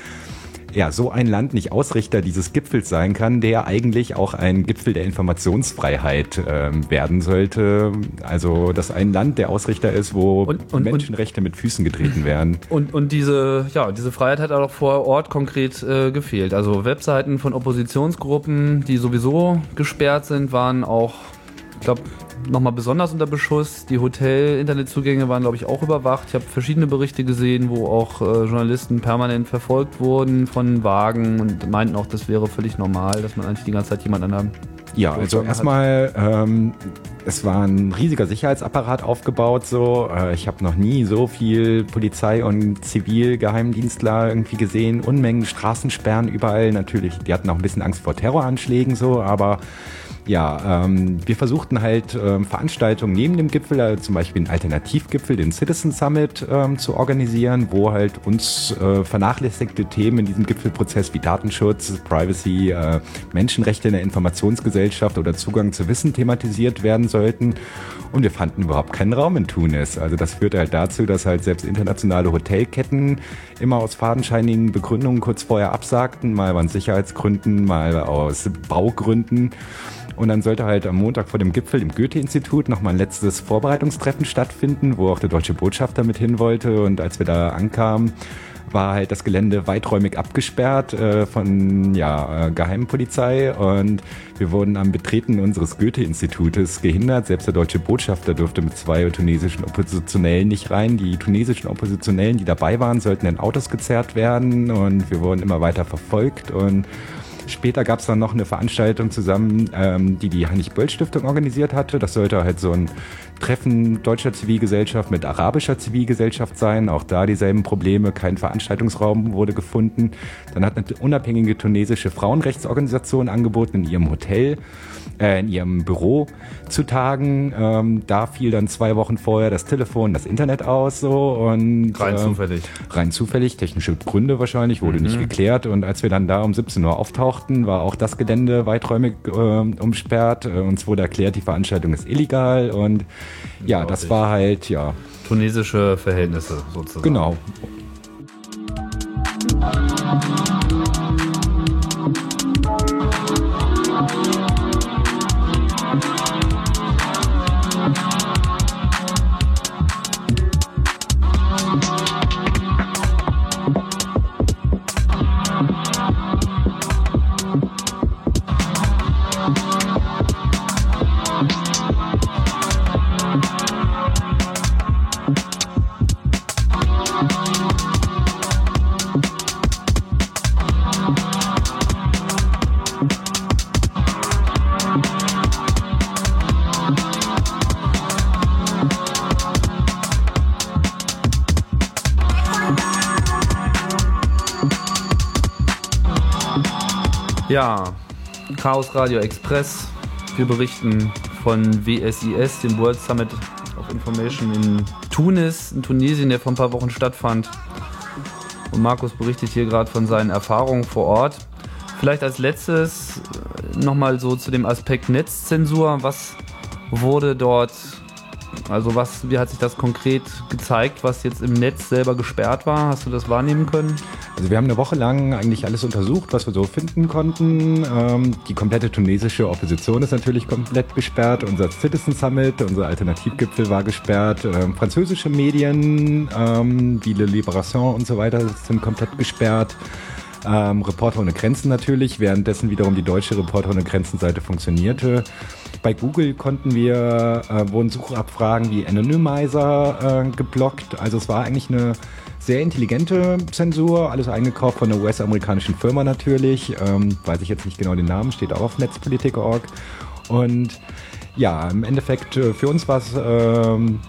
ja, so ein Land nicht Ausrichter dieses Gipfels sein kann, der eigentlich auch ein Gipfel der Informationsfreiheit ähm, werden sollte. Also, dass ein Land der Ausrichter ist, wo und, und, Menschenrechte und, mit Füßen getreten werden. Und, und diese, ja, diese Freiheit hat auch vor Ort konkret äh, gefehlt. Also Webseiten von Oppositionsgruppen, die sowieso gesperrt sind, waren auch, ich glaube, nochmal besonders unter Beschuss. Die Hotel-Internetzugänge waren, glaube ich, auch überwacht. Ich habe verschiedene Berichte gesehen, wo auch äh, Journalisten permanent verfolgt wurden von Wagen und meinten auch, das wäre völlig normal, dass man eigentlich die ganze Zeit jemand an der ja, also erstmal, ähm, es war ein riesiger Sicherheitsapparat aufgebaut. So, äh, ich habe noch nie so viel Polizei und Zivilgeheimdienstler irgendwie gesehen. Unmengen Straßensperren überall. Natürlich, die hatten auch ein bisschen Angst vor Terroranschlägen so, aber ja, ähm, wir versuchten halt ähm, Veranstaltungen neben dem Gipfel, also zum Beispiel einen Alternativgipfel, den Citizen Summit ähm, zu organisieren, wo halt uns äh, vernachlässigte Themen in diesem Gipfelprozess wie Datenschutz, Privacy, äh, Menschenrechte in der Informationsgesellschaft oder Zugang zu Wissen thematisiert werden sollten. Und wir fanden überhaupt keinen Raum in Tunis. Also das führte halt dazu, dass halt selbst internationale Hotelketten immer aus fadenscheinigen Begründungen kurz vorher absagten, mal aus Sicherheitsgründen, mal aus Baugründen. Und dann sollte halt am Montag vor dem Gipfel im Goethe-Institut nochmal ein letztes Vorbereitungstreffen stattfinden, wo auch der deutsche Botschafter mit hin wollte. Und als wir da ankamen, war halt das Gelände weiträumig abgesperrt äh, von ja, äh, Geheimpolizei und wir wurden am Betreten unseres Goethe-Institutes gehindert. Selbst der deutsche Botschafter durfte mit zwei tunesischen Oppositionellen nicht rein. Die tunesischen Oppositionellen, die dabei waren, sollten in Autos gezerrt werden und wir wurden immer weiter verfolgt und Später gab es dann noch eine Veranstaltung zusammen, ähm, die die Heinrich-Böll-Stiftung organisiert hatte. Das sollte halt so ein Treffen deutscher Zivilgesellschaft mit arabischer Zivilgesellschaft sein. Auch da dieselben Probleme. Kein Veranstaltungsraum wurde gefunden. Dann hat eine unabhängige tunesische Frauenrechtsorganisation angeboten in ihrem Hotel äh, in ihrem Büro zu tagen. Ähm, da fiel dann zwei Wochen vorher das Telefon, das Internet aus so und rein äh, zufällig. Rein zufällig, technische Gründe wahrscheinlich, wurde mhm. nicht geklärt. Und als wir dann da um 17 Uhr auftauchten, war auch das Gelände weiträumig äh, umsperrt. Uns wurde erklärt, die Veranstaltung ist illegal und ja, das war halt, ja. Tunesische Verhältnisse sozusagen. Genau. Chaos Radio Express. Wir berichten von WSIS, dem World Summit of Information in Tunis, in Tunesien, der vor ein paar Wochen stattfand. Und Markus berichtet hier gerade von seinen Erfahrungen vor Ort. Vielleicht als letztes äh, nochmal so zu dem Aspekt Netzzensur. Was wurde dort Also was, wie hat sich das konkret gezeigt, was jetzt im Netz selber gesperrt war? Hast du das wahrnehmen können? Also wir haben eine Woche lang eigentlich alles untersucht, was wir so finden konnten. Ähm, die komplette tunesische Opposition ist natürlich komplett gesperrt. Unser Citizen Summit, unser Alternativgipfel war gesperrt. Ähm, französische Medien ähm, wie Le Libération und so weiter sind komplett gesperrt. Ähm, Reporter ohne Grenzen natürlich, währenddessen wiederum die deutsche Reporter ohne Grenzen Seite funktionierte. Bei Google konnten wir, äh, wurden Suchabfragen wie Anonymizer äh, geblockt. Also es war eigentlich eine sehr intelligente Zensur, alles eingekauft von einer US-amerikanischen Firma natürlich. Ähm, weiß ich jetzt nicht genau den Namen, steht auch auf netzpolitik.org. Und ja, im Endeffekt äh, für uns war es ähm,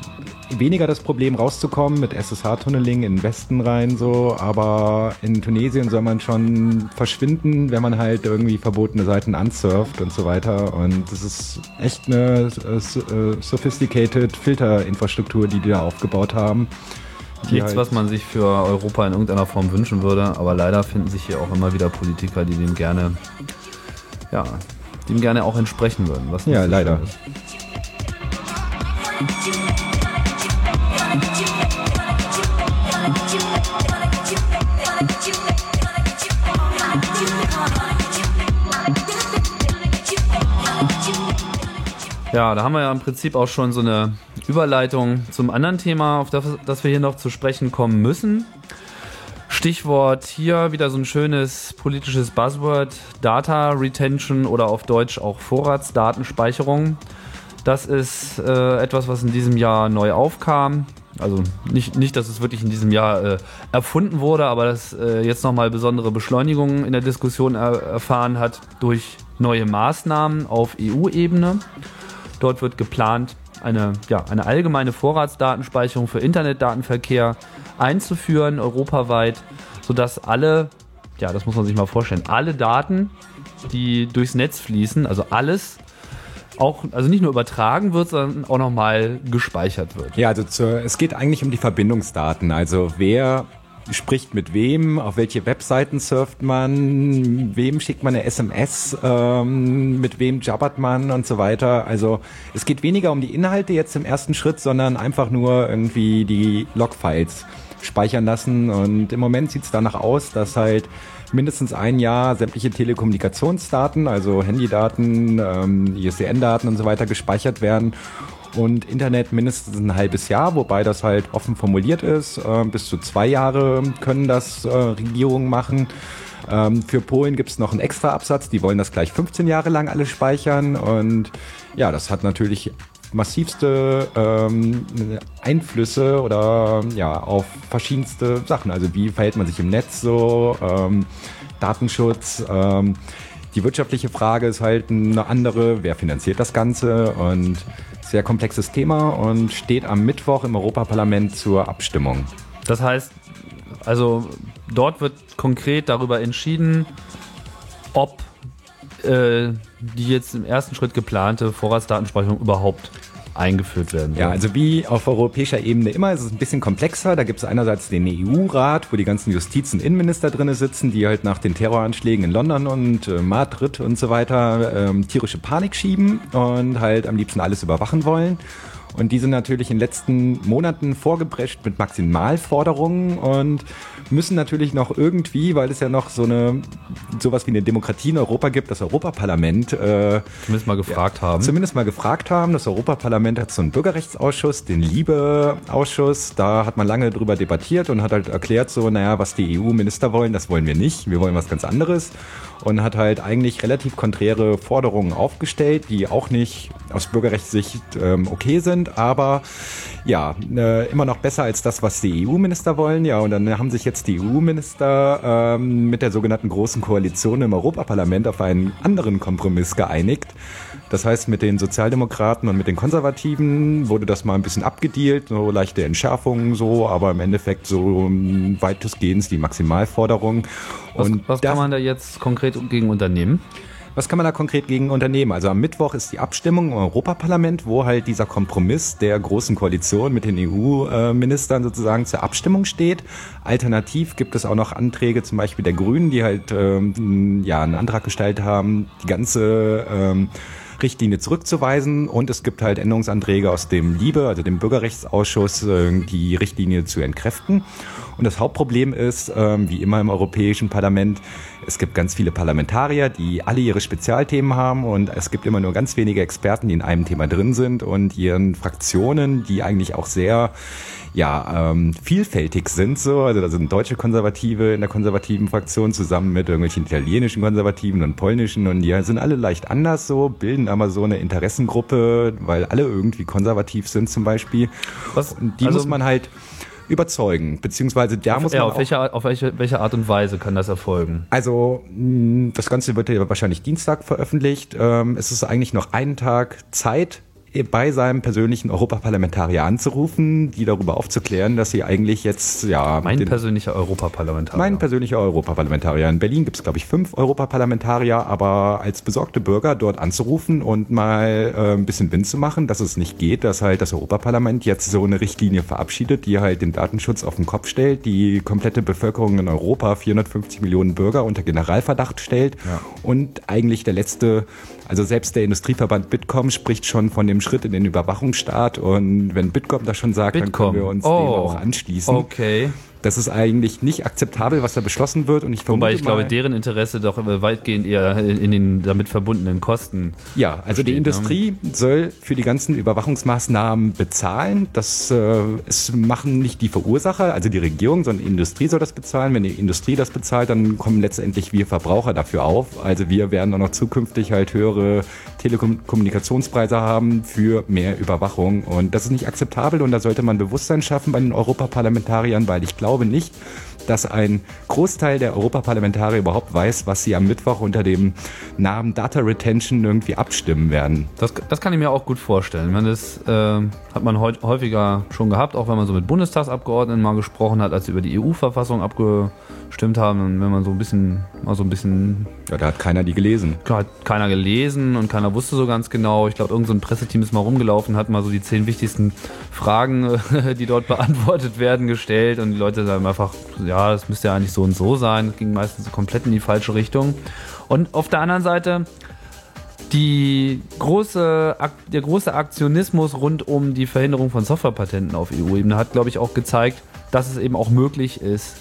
weniger das Problem rauszukommen mit SSH-Tunneling in den Westen rein so, aber in Tunesien soll man schon verschwinden, wenn man halt irgendwie verbotene Seiten ansurft und so weiter und das ist echt eine äh, äh, sophisticated Filterinfrastruktur, die die da aufgebaut haben. Nichts, halt was man sich für Europa in irgendeiner Form wünschen würde, aber leider finden sich hier auch immer wieder Politiker, die dem gerne, ja, dem gerne auch entsprechen würden. Was ja, leider. Ist. Ja, da haben wir ja im Prinzip auch schon so eine Überleitung zum anderen Thema, auf das, das wir hier noch zu sprechen kommen müssen. Stichwort hier wieder so ein schönes politisches Buzzword, Data Retention oder auf Deutsch auch Vorratsdatenspeicherung. Das ist äh, etwas, was in diesem Jahr neu aufkam. Also nicht, nicht dass es wirklich in diesem Jahr äh, erfunden wurde, aber das äh, jetzt nochmal besondere Beschleunigungen in der Diskussion er erfahren hat durch neue Maßnahmen auf EU-Ebene. Dort wird geplant, eine, ja, eine allgemeine Vorratsdatenspeicherung für Internetdatenverkehr einzuführen, europaweit, sodass alle, ja, das muss man sich mal vorstellen, alle Daten, die durchs Netz fließen, also alles, auch, also nicht nur übertragen wird, sondern auch nochmal gespeichert wird. Ja, also zur, es geht eigentlich um die Verbindungsdaten. Also wer spricht mit wem, auf welche Webseiten surft man, wem schickt man eine SMS, ähm, mit wem jabbert man und so weiter. Also es geht weniger um die Inhalte jetzt im ersten Schritt, sondern einfach nur irgendwie die Logfiles speichern lassen. Und im Moment sieht es danach aus, dass halt mindestens ein Jahr sämtliche Telekommunikationsdaten, also Handydaten, ähm, ISDN-Daten und so weiter gespeichert werden und Internet mindestens ein halbes Jahr, wobei das halt offen formuliert ist. Äh, bis zu zwei Jahre können das äh, Regierungen machen. Ähm, für Polen gibt es noch einen extra Absatz, die wollen das gleich 15 Jahre lang alle speichern und ja, das hat natürlich massivste ähm, Einflüsse oder ja auf verschiedenste Sachen. Also wie verhält man sich im Netz so, ähm, Datenschutz. Ähm, die wirtschaftliche Frage ist halt eine andere. Wer finanziert das Ganze? Und sehr komplexes Thema und steht am Mittwoch im Europaparlament zur Abstimmung. Das heißt, also dort wird konkret darüber entschieden, ob äh, die jetzt im ersten Schritt geplante Vorratsdatenspeicherung überhaupt eingeführt werden. Ja, also wie auf europäischer Ebene immer, ist es ein bisschen komplexer. Da gibt es einerseits den EU-Rat, wo die ganzen Justiz- und Innenminister drin sitzen, die halt nach den Terroranschlägen in London und äh, Madrid und so weiter ähm, tierische Panik schieben und halt am liebsten alles überwachen wollen. Und die sind natürlich in den letzten Monaten vorgeprescht mit Maximalforderungen und müssen natürlich noch irgendwie, weil es ja noch so eine sowas wie eine Demokratie in Europa gibt, das Europaparlament äh, zumindest mal gefragt ja, haben. Zumindest mal gefragt haben. Das Europaparlament hat so einen Bürgerrechtsausschuss, den Liebe-Ausschuss. Da hat man lange drüber debattiert und hat halt erklärt so, naja, was die EU-Minister wollen, das wollen wir nicht. Wir wollen was ganz anderes und hat halt eigentlich relativ konträre Forderungen aufgestellt, die auch nicht aus Bürgerrechtssicht ähm, okay sind, aber ja, äh, immer noch besser als das, was die EU-Minister wollen. Ja, und dann haben sich jetzt die EU-Minister ähm, mit der sogenannten Großen Koalition im Europaparlament auf einen anderen Kompromiss geeinigt. Das heißt, mit den Sozialdemokraten und mit den Konservativen wurde das mal ein bisschen abgedealt, so leichte Entschärfungen so, aber im Endeffekt so weitestgehend die Maximalforderung. Was, und was kann man da jetzt konkret gegen unternehmen? Was kann man da konkret gegen unternehmen? Also am Mittwoch ist die Abstimmung im Europaparlament, wo halt dieser Kompromiss der großen Koalition mit den EU-Ministern sozusagen zur Abstimmung steht. Alternativ gibt es auch noch Anträge, zum Beispiel der Grünen, die halt ähm, ja einen Antrag gestellt haben, die ganze ähm, Richtlinie zurückzuweisen und es gibt halt Änderungsanträge aus dem LIBE, also dem Bürgerrechtsausschuss, äh, die Richtlinie zu entkräften. Und das Hauptproblem ist, ähm, wie immer im Europäischen Parlament, es gibt ganz viele Parlamentarier, die alle ihre Spezialthemen haben und es gibt immer nur ganz wenige Experten, die in einem Thema drin sind und ihren Fraktionen, die eigentlich auch sehr ja, ähm, vielfältig sind so. Also da sind deutsche Konservative in der konservativen Fraktion zusammen mit irgendwelchen italienischen Konservativen und polnischen und die sind alle leicht anders so, bilden aber so eine Interessengruppe, weil alle irgendwie konservativ sind zum Beispiel. Was, und die also, muss man halt überzeugen, beziehungsweise da auf, muss man. Ja, auf, welche, auf welche, welche Art und Weise kann das erfolgen? Also, das Ganze wird ja wahrscheinlich Dienstag veröffentlicht. Ähm, es ist eigentlich noch einen Tag Zeit, bei seinem persönlichen Europaparlamentarier anzurufen, die darüber aufzuklären, dass sie eigentlich jetzt, ja. Mein persönlicher Europaparlamentarier. Mein persönlicher Europaparlamentarier. In Berlin gibt es, glaube ich, fünf Europaparlamentarier, aber als besorgte Bürger dort anzurufen und mal äh, ein bisschen Wind zu machen, dass es nicht geht, dass halt das Europaparlament jetzt so eine Richtlinie verabschiedet, die halt den Datenschutz auf den Kopf stellt, die komplette Bevölkerung in Europa, 450 Millionen Bürger, unter Generalverdacht stellt ja. und eigentlich der letzte also selbst der Industrieverband Bitkom spricht schon von dem Schritt in den Überwachungsstaat und wenn Bitkom das schon sagt, Bitkom. dann können wir uns oh. dem auch anschließen. Okay. Das ist eigentlich nicht akzeptabel, was da beschlossen wird. Und ich Wobei ich glaube, deren Interesse doch weitgehend eher in den damit verbundenen Kosten. Ja, also besteht, die ne? Industrie ne? soll für die ganzen Überwachungsmaßnahmen bezahlen. Das äh, es machen nicht die Verursacher, also die Regierung, sondern die Industrie soll das bezahlen. Wenn die Industrie das bezahlt, dann kommen letztendlich wir Verbraucher dafür auf. Also wir werden auch noch zukünftig halt höhere Telekommunikationspreise haben für mehr Überwachung. Und das ist nicht akzeptabel und da sollte man Bewusstsein schaffen bei den Europaparlamentariern, weil ich glaube, glaube nicht, dass ein Großteil der Europaparlamentarier überhaupt weiß, was sie am Mittwoch unter dem Namen Data Retention irgendwie abstimmen werden. Das, das kann ich mir auch gut vorstellen. Man das äh, hat man häufiger schon gehabt, auch wenn man so mit Bundestagsabgeordneten mal gesprochen hat, als sie über die EU-Verfassung abgestimmt haben. Und wenn man so ein bisschen, mal so ein bisschen. Ja, da hat keiner die gelesen. Hat keiner gelesen und keiner wusste so ganz genau. Ich glaube, irgendein so Presseteam ist mal rumgelaufen, hat mal so die zehn wichtigsten Fragen, die dort beantwortet werden, gestellt und die Leute sagen einfach, ja, das müsste ja eigentlich so und so sein. Das ging meistens komplett in die falsche Richtung. Und auf der anderen Seite die große, der große Aktionismus rund um die Verhinderung von Softwarepatenten auf EU-Ebene hat, glaube ich, auch gezeigt, dass es eben auch möglich ist,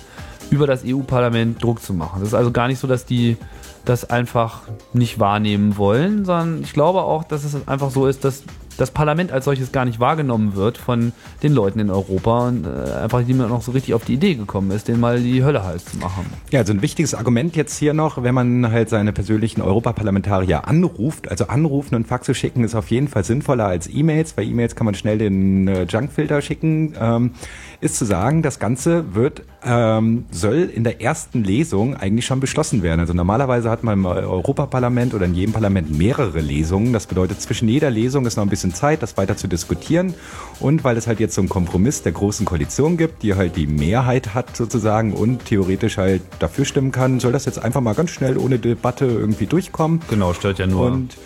über das EU-Parlament Druck zu machen. Das ist also gar nicht so, dass die das einfach nicht wahrnehmen wollen, sondern ich glaube auch, dass es einfach so ist, dass das Parlament als solches gar nicht wahrgenommen wird von den Leuten in Europa und äh, einfach niemand noch so richtig auf die Idee gekommen ist, denen mal die Hölle heiß zu machen. Ja, also ein wichtiges Argument jetzt hier noch, wenn man halt seine persönlichen Europaparlamentarier anruft, also anrufen und Faxe schicken ist auf jeden Fall sinnvoller als E-Mails, weil E-Mails kann man schnell den äh, Junkfilter schicken. Ähm, ist zu sagen, das Ganze wird ähm, soll in der ersten Lesung eigentlich schon beschlossen werden. Also normalerweise hat man im Europaparlament oder in jedem Parlament mehrere Lesungen. Das bedeutet, zwischen jeder Lesung ist noch ein bisschen Zeit, das weiter zu diskutieren. Und weil es halt jetzt so einen Kompromiss der großen Koalition gibt, die halt die Mehrheit hat sozusagen und theoretisch halt dafür stimmen kann, soll das jetzt einfach mal ganz schnell ohne Debatte irgendwie durchkommen. Genau, stört ja nur. Und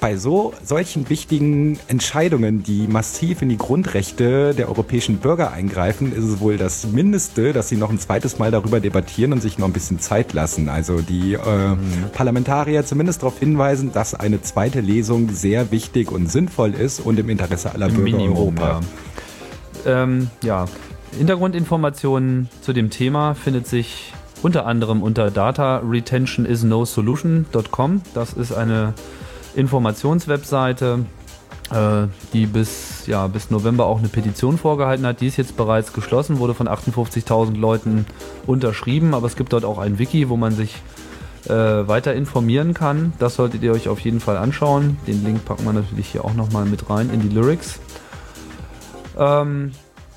bei so solchen wichtigen Entscheidungen, die massiv in die Grundrechte der europäischen Bürger eingreifen, ist es wohl das Mindeste, dass sie noch ein zweites Mal darüber debattieren und sich noch ein bisschen Zeit lassen. Also die äh, mhm. Parlamentarier zumindest darauf hinweisen, dass eine zweite Lesung sehr wichtig und sinnvoll ist und im Interesse aller Im Bürger Minimum, Europa. Ja. Ähm, ja, Hintergrundinformationen zu dem Thema findet sich unter anderem unter dataretentionisnosolution.com. Das ist eine Informationswebseite, äh, die bis, ja, bis November auch eine Petition vorgehalten hat. Die ist jetzt bereits geschlossen, wurde von 58.000 Leuten unterschrieben, aber es gibt dort auch ein Wiki, wo man sich äh, weiter informieren kann. Das solltet ihr euch auf jeden Fall anschauen. Den Link packen wir natürlich hier auch nochmal mit rein in die Lyrics. Ähm,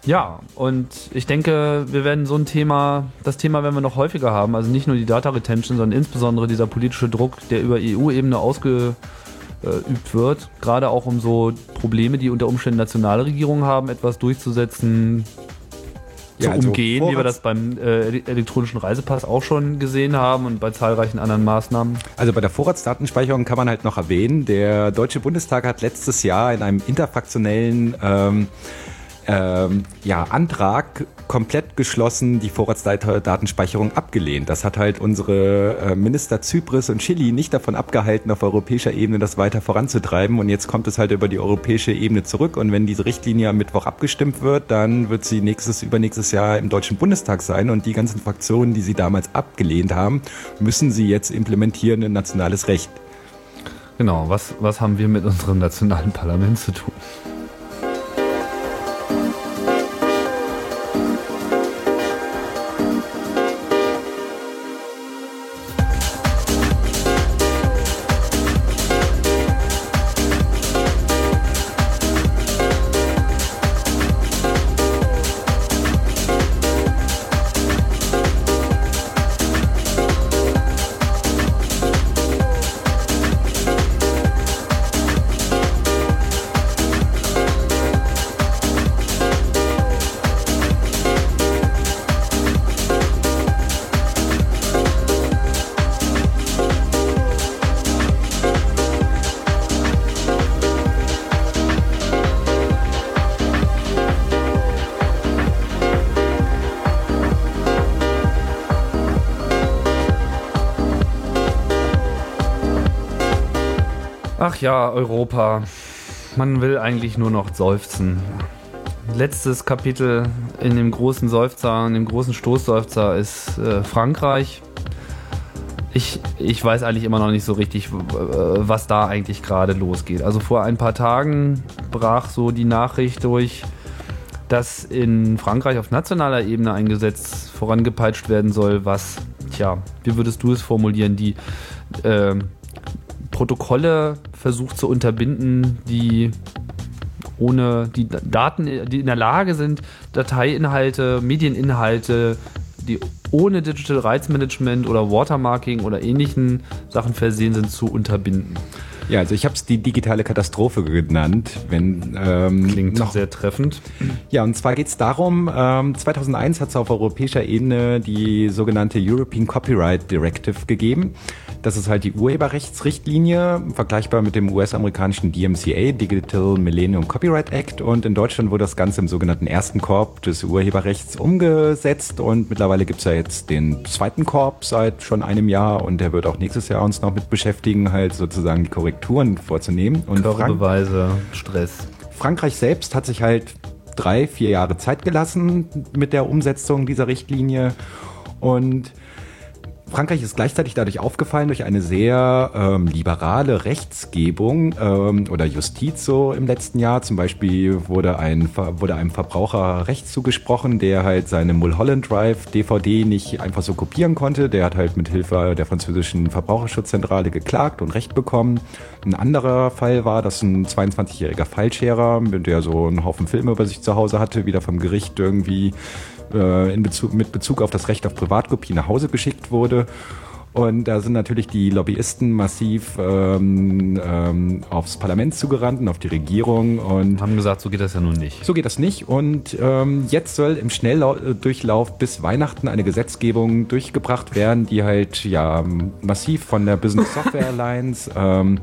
ja, und ich denke, wir werden so ein Thema, das Thema werden wir noch häufiger haben. Also nicht nur die Data Retention, sondern insbesondere dieser politische Druck, der über EU-Ebene ausge übt wird, gerade auch um so Probleme, die unter Umständen nationale Regierungen haben, etwas durchzusetzen, zu ja, also umgehen, wie wir das beim äh, elektronischen Reisepass auch schon gesehen haben und bei zahlreichen anderen Maßnahmen. Also bei der Vorratsdatenspeicherung kann man halt noch erwähnen, der Deutsche Bundestag hat letztes Jahr in einem interfraktionellen ähm, ähm, ja, Antrag komplett geschlossen die Vorratsdatenspeicherung abgelehnt. Das hat halt unsere äh, Minister Zypris und Chili nicht davon abgehalten, auf europäischer Ebene das weiter voranzutreiben. Und jetzt kommt es halt über die europäische Ebene zurück. Und wenn diese Richtlinie am Mittwoch abgestimmt wird, dann wird sie nächstes, übernächstes Jahr im Deutschen Bundestag sein. Und die ganzen Fraktionen, die sie damals abgelehnt haben, müssen sie jetzt implementieren in nationales Recht. Genau, was, was haben wir mit unserem nationalen Parlament zu tun? Europa. Man will eigentlich nur noch seufzen. Letztes Kapitel in dem großen Seufzer, in dem großen Stoßseufzer ist äh, Frankreich. Ich, ich weiß eigentlich immer noch nicht so richtig, was da eigentlich gerade losgeht. Also vor ein paar Tagen brach so die Nachricht durch, dass in Frankreich auf nationaler Ebene ein Gesetz vorangepeitscht werden soll, was, tja, wie würdest du es formulieren, die äh, Protokolle versucht zu unterbinden, die ohne die Daten, die in der Lage sind, Dateiinhalte, Medieninhalte, die ohne Digital Rights Management oder Watermarking oder ähnlichen Sachen versehen sind, zu unterbinden. Ja, also ich habe es die digitale Katastrophe genannt. Wenn, ähm, Klingt noch sehr treffend. Ja, und zwar geht es darum, ähm, 2001 hat es auf europäischer Ebene die sogenannte European Copyright Directive gegeben. Das ist halt die Urheberrechtsrichtlinie, vergleichbar mit dem US-amerikanischen DMCA, Digital Millennium Copyright Act. Und in Deutschland wurde das Ganze im sogenannten ersten Korb des Urheberrechts umgesetzt. Und mittlerweile gibt es ja jetzt den zweiten Korb seit schon einem Jahr und der wird auch nächstes Jahr uns noch mit beschäftigen, halt sozusagen die Korrektur Korrekturen vorzunehmen. Und Körperbeweise, Stress. Frankreich selbst hat sich halt drei, vier Jahre Zeit gelassen mit der Umsetzung dieser Richtlinie und Frankreich ist gleichzeitig dadurch aufgefallen durch eine sehr ähm, liberale Rechtsgebung ähm, oder Justiz so im letzten Jahr. Zum Beispiel wurde, ein, wurde einem Verbraucher Recht zugesprochen, der halt seine Mulholland Drive DVD nicht einfach so kopieren konnte. Der hat halt mit Hilfe der französischen Verbraucherschutzzentrale geklagt und Recht bekommen. Ein anderer Fall war, dass ein 22-jähriger Fallscherer, der so einen Haufen Filme über sich zu Hause hatte, wieder vom Gericht irgendwie äh, in Bezug, mit Bezug auf das Recht auf Privatkopie nach Hause geschickt wurde. Und da sind natürlich die Lobbyisten massiv ähm, ähm, aufs Parlament zugerannt und auf die Regierung und haben gesagt, so geht das ja nun nicht. So geht das nicht. Und ähm, jetzt soll im Schnelldurchlauf bis Weihnachten eine Gesetzgebung durchgebracht werden, die halt ja massiv von der Business Software Alliance ähm,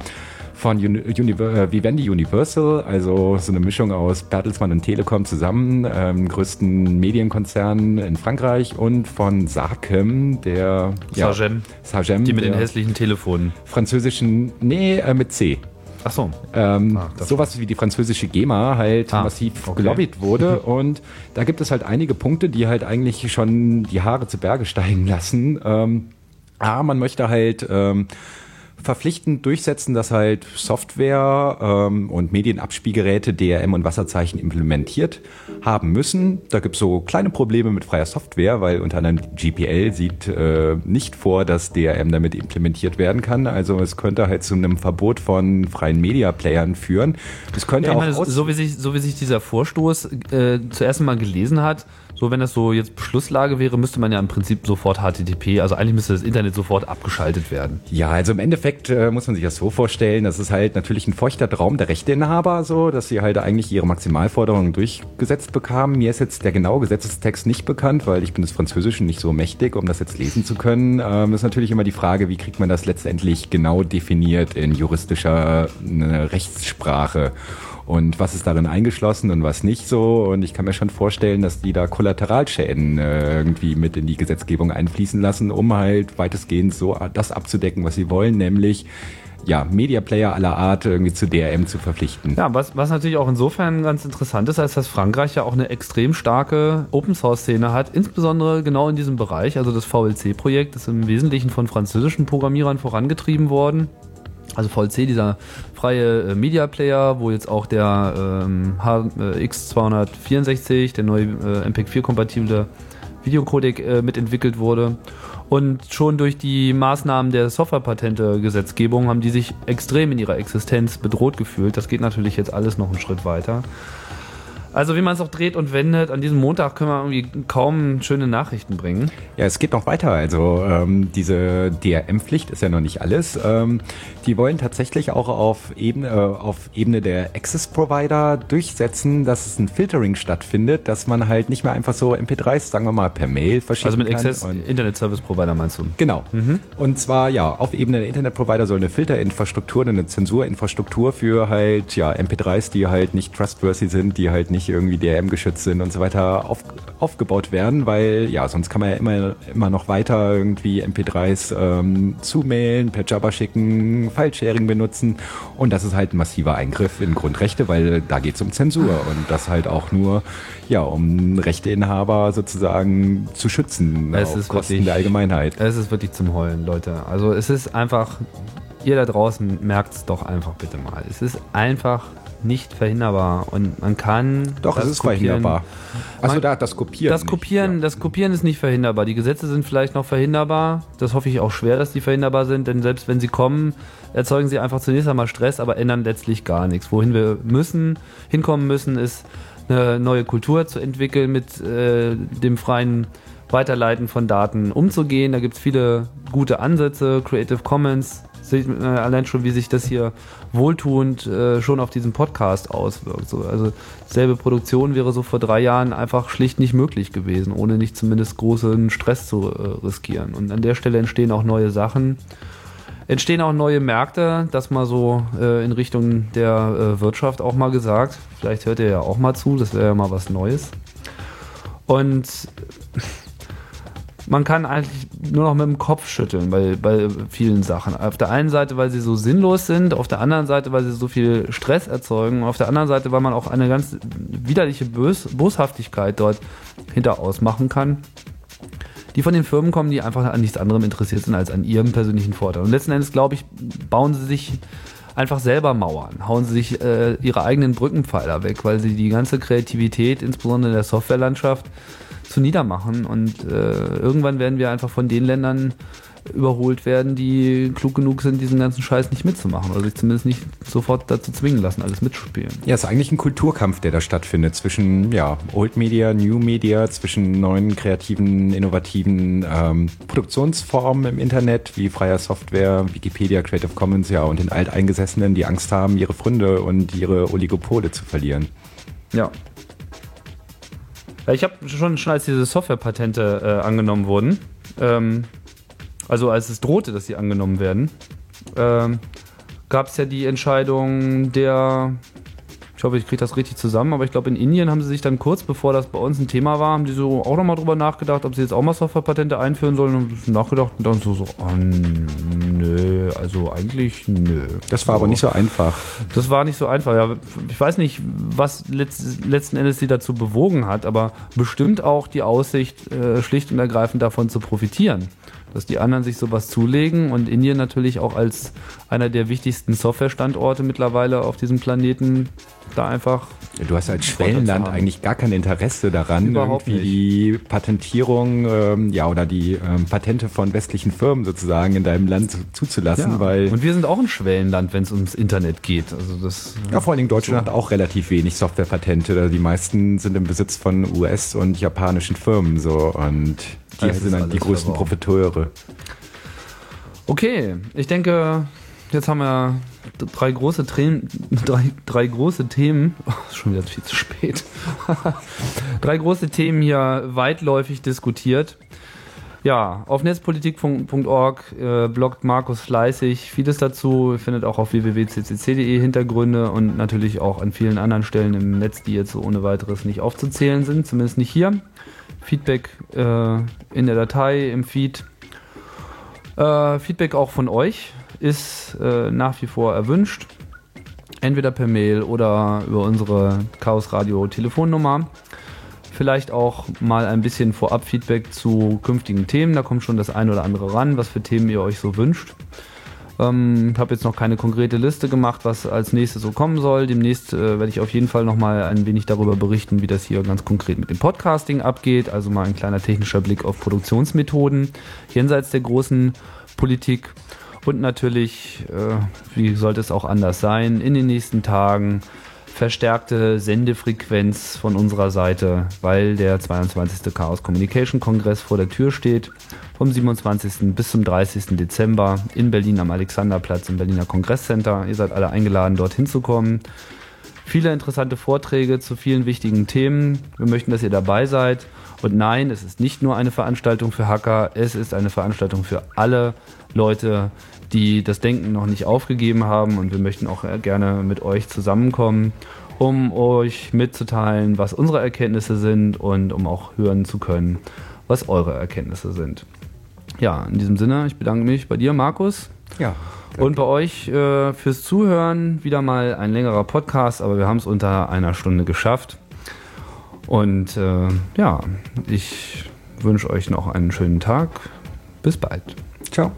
von Uni äh, Vivendi Universal, also so eine Mischung aus Bertelsmann und Telekom zusammen, ähm, größten Medienkonzern in Frankreich und von Sarkem, der ja, Sargem, Sargem die mit den hässlichen Telefonen. Französischen, nee, äh, mit C. Ach so. Ähm, ah, sowas wie die französische GEMA halt ah, massiv okay. gelobbyt wurde. und da gibt es halt einige Punkte, die halt eigentlich schon die Haare zu Berge steigen lassen. Ähm, A, man möchte halt ähm, verpflichtend durchsetzen, dass halt Software ähm, und Medienabspielgeräte DRM und Wasserzeichen implementiert haben müssen. Da gibt es so kleine Probleme mit freier Software, weil unter anderem GPL sieht äh, nicht vor, dass DRM damit implementiert werden kann. Also es könnte halt zu einem Verbot von freien Media-Playern führen. Es könnte ja, auch meine, so, wie sich, so wie sich dieser Vorstoß äh, zuerst mal gelesen hat, so, wenn das so jetzt Beschlusslage wäre, müsste man ja im Prinzip sofort HTTP, also eigentlich müsste das Internet sofort abgeschaltet werden. Ja, also im Endeffekt äh, muss man sich das so vorstellen, das ist halt natürlich ein feuchter Traum der Rechteinhaber, so, dass sie halt eigentlich ihre Maximalforderungen durchgesetzt bekamen. Mir ist jetzt der genaue Gesetzestext nicht bekannt, weil ich bin des Französischen nicht so mächtig, um das jetzt lesen zu können. Ähm, ist natürlich immer die Frage, wie kriegt man das letztendlich genau definiert in juristischer äh, Rechtssprache. Und was ist darin eingeschlossen und was nicht so. Und ich kann mir schon vorstellen, dass die da Kollateralschäden äh, irgendwie mit in die Gesetzgebung einfließen lassen, um halt weitestgehend so das abzudecken, was sie wollen, nämlich ja, Media Player aller Art irgendwie zu DRM zu verpflichten. Ja, was, was natürlich auch insofern ganz interessant ist, als dass Frankreich ja auch eine extrem starke Open Source Szene hat, insbesondere genau in diesem Bereich. Also das VLC-Projekt ist im Wesentlichen von französischen Programmierern vorangetrieben worden. Also VLC, dieser freie äh, Media Player, wo jetzt auch der ähm, HX264, der neue äh, MPEG-4-kompatible Videocodec äh, mitentwickelt wurde. Und schon durch die Maßnahmen der Softwarepatente-Gesetzgebung haben die sich extrem in ihrer Existenz bedroht gefühlt. Das geht natürlich jetzt alles noch einen Schritt weiter. Also wie man es auch dreht und wendet, an diesem Montag können wir irgendwie kaum schöne Nachrichten bringen. Ja, es geht noch weiter. Also ähm, diese DRM-Pflicht ist ja noch nicht alles. Ähm, die wollen tatsächlich auch auf Ebene, äh, auf Ebene der Access-Provider durchsetzen, dass es ein Filtering stattfindet, dass man halt nicht mehr einfach so MP3s, sagen wir mal, per Mail verschicken kann. Also mit Access Internet Service Provider meinst du? Genau. Mhm. Und zwar ja, auf Ebene der Internet-Provider soll eine Filterinfrastruktur, eine Zensurinfrastruktur für halt ja MP3s, die halt nicht trustworthy sind, die halt nicht nicht irgendwie DRM geschützt sind und so weiter auf, aufgebaut werden, weil ja, sonst kann man ja immer, immer noch weiter irgendwie MP3s ähm, zumailen, per Jabber schicken, File-Sharing benutzen und das ist halt ein massiver Eingriff in Grundrechte, weil da geht es um Zensur und das halt auch nur ja, um Rechteinhaber sozusagen zu schützen es auf Kosten wirklich, der Allgemeinheit. Es ist wirklich zum Heulen, Leute. Also es ist einfach, ihr da draußen merkt es doch einfach bitte mal. Es ist einfach nicht verhinderbar und man kann. Doch, es ist kopieren. verhinderbar. Also da das Kopieren. Das Kopieren, nicht, ja. das Kopieren ist nicht verhinderbar. Die Gesetze sind vielleicht noch verhinderbar. Das hoffe ich auch schwer, dass die verhinderbar sind, denn selbst wenn sie kommen, erzeugen sie einfach zunächst einmal Stress, aber ändern letztlich gar nichts. Wohin wir müssen, hinkommen müssen, ist eine neue Kultur zu entwickeln, mit äh, dem freien Weiterleiten von Daten umzugehen. Da gibt es viele gute Ansätze. Creative Commons sieht äh, allein schon, wie sich das hier wohltuend äh, schon auf diesen Podcast auswirkt. So, also selbe Produktion wäre so vor drei Jahren einfach schlicht nicht möglich gewesen, ohne nicht zumindest großen Stress zu äh, riskieren. Und an der Stelle entstehen auch neue Sachen. Entstehen auch neue Märkte, das mal so äh, in Richtung der äh, Wirtschaft auch mal gesagt. Vielleicht hört ihr ja auch mal zu, das wäre ja mal was Neues. Und man kann eigentlich nur noch mit dem Kopf schütteln bei, bei vielen Sachen. Auf der einen Seite, weil sie so sinnlos sind, auf der anderen Seite, weil sie so viel Stress erzeugen, auf der anderen Seite, weil man auch eine ganz widerliche Bös Boshaftigkeit dort hinter ausmachen kann die von den Firmen kommen, die einfach an nichts anderem interessiert sind als an ihrem persönlichen Vorteil. Und letzten Endes, glaube ich, bauen sie sich einfach selber Mauern, hauen sie sich äh, ihre eigenen Brückenpfeiler weg, weil sie die ganze Kreativität, insbesondere in der Softwarelandschaft, zu niedermachen. Und äh, irgendwann werden wir einfach von den Ländern überholt werden, die klug genug sind, diesen ganzen Scheiß nicht mitzumachen oder sich zumindest nicht sofort dazu zwingen lassen, alles mitzuspielen. Ja, es ist eigentlich ein Kulturkampf, der da stattfindet zwischen ja, Old Media, New Media, zwischen neuen kreativen, innovativen ähm, Produktionsformen im Internet wie freier Software, Wikipedia, Creative Commons, ja, und den Alteingesessenen, die Angst haben, ihre Funde und ihre Oligopole zu verlieren. Ja, ich habe schon, schon als diese Softwarepatente äh, angenommen wurden, ähm, also als es drohte, dass sie angenommen werden, ähm, gab es ja die Entscheidung der ich hoffe, ich kriege das richtig zusammen, aber ich glaube, in Indien haben sie sich dann kurz bevor das bei uns ein Thema war, haben die so auch nochmal drüber nachgedacht, ob sie jetzt auch mal Softwarepatente einführen sollen und nachgedacht und dann so, so oh, nö, also eigentlich nö. Das war so. aber nicht so einfach. Das war nicht so einfach, ja. Ich weiß nicht, was letzt, letzten Endes sie dazu bewogen hat, aber bestimmt auch die Aussicht, äh, schlicht und ergreifend davon zu profitieren dass die anderen sich sowas zulegen und Indien natürlich auch als einer der wichtigsten Softwarestandorte mittlerweile auf diesem Planeten da einfach. Du hast als Schwellenland eigentlich gar kein Interesse daran, Überhaupt irgendwie nicht. die Patentierung ähm, ja oder die ähm, Patente von westlichen Firmen sozusagen in deinem Land zuzulassen, ja. weil und wir sind auch ein Schwellenland, wenn es ums Internet geht. Also das ja vor allen Dingen Deutschland so. hat auch relativ wenig Softwarepatente. Die meisten sind im Besitz von US und japanischen Firmen so und die das sind dann die größten Profiteure. Okay, ich denke, jetzt haben wir drei große, Themen, drei, drei große Themen, oh, schon wieder viel zu spät, drei große Themen hier weitläufig diskutiert. Ja, auf netzpolitik.org äh, bloggt Markus fleißig vieles dazu. Ihr findet auch auf www.ccc.de Hintergründe und natürlich auch an vielen anderen Stellen im Netz, die jetzt so ohne weiteres nicht aufzuzählen sind, zumindest nicht hier. Feedback äh, in der Datei, im Feed. Äh, Feedback auch von euch ist äh, nach wie vor erwünscht. Entweder per Mail oder über unsere Chaos Radio Telefonnummer. Vielleicht auch mal ein bisschen Vorab-Feedback zu künftigen Themen. Da kommt schon das ein oder andere ran, was für Themen ihr euch so wünscht. Ähm, habe jetzt noch keine konkrete Liste gemacht, was als nächstes so kommen soll. Demnächst äh, werde ich auf jeden Fall noch mal ein wenig darüber berichten, wie das hier ganz konkret mit dem Podcasting abgeht. Also mal ein kleiner technischer Blick auf Produktionsmethoden jenseits der großen Politik. Und natürlich, äh, wie sollte es auch anders sein, in den nächsten Tagen verstärkte Sendefrequenz von unserer Seite, weil der 22. Chaos Communication Kongress vor der Tür steht. Vom 27. bis zum 30. Dezember in Berlin am Alexanderplatz im Berliner Kongresscenter. Ihr seid alle eingeladen, dorthin zu kommen. Viele interessante Vorträge zu vielen wichtigen Themen. Wir möchten, dass ihr dabei seid. Und nein, es ist nicht nur eine Veranstaltung für Hacker, es ist eine Veranstaltung für alle Leute, die das Denken noch nicht aufgegeben haben und wir möchten auch gerne mit euch zusammenkommen, um euch mitzuteilen, was unsere Erkenntnisse sind und um auch hören zu können, was eure Erkenntnisse sind. Ja, in diesem Sinne, ich bedanke mich bei dir, Markus. Ja. Danke. Und bei euch äh, fürs Zuhören. Wieder mal ein längerer Podcast, aber wir haben es unter einer Stunde geschafft. Und äh, ja, ich wünsche euch noch einen schönen Tag. Bis bald. Ciao.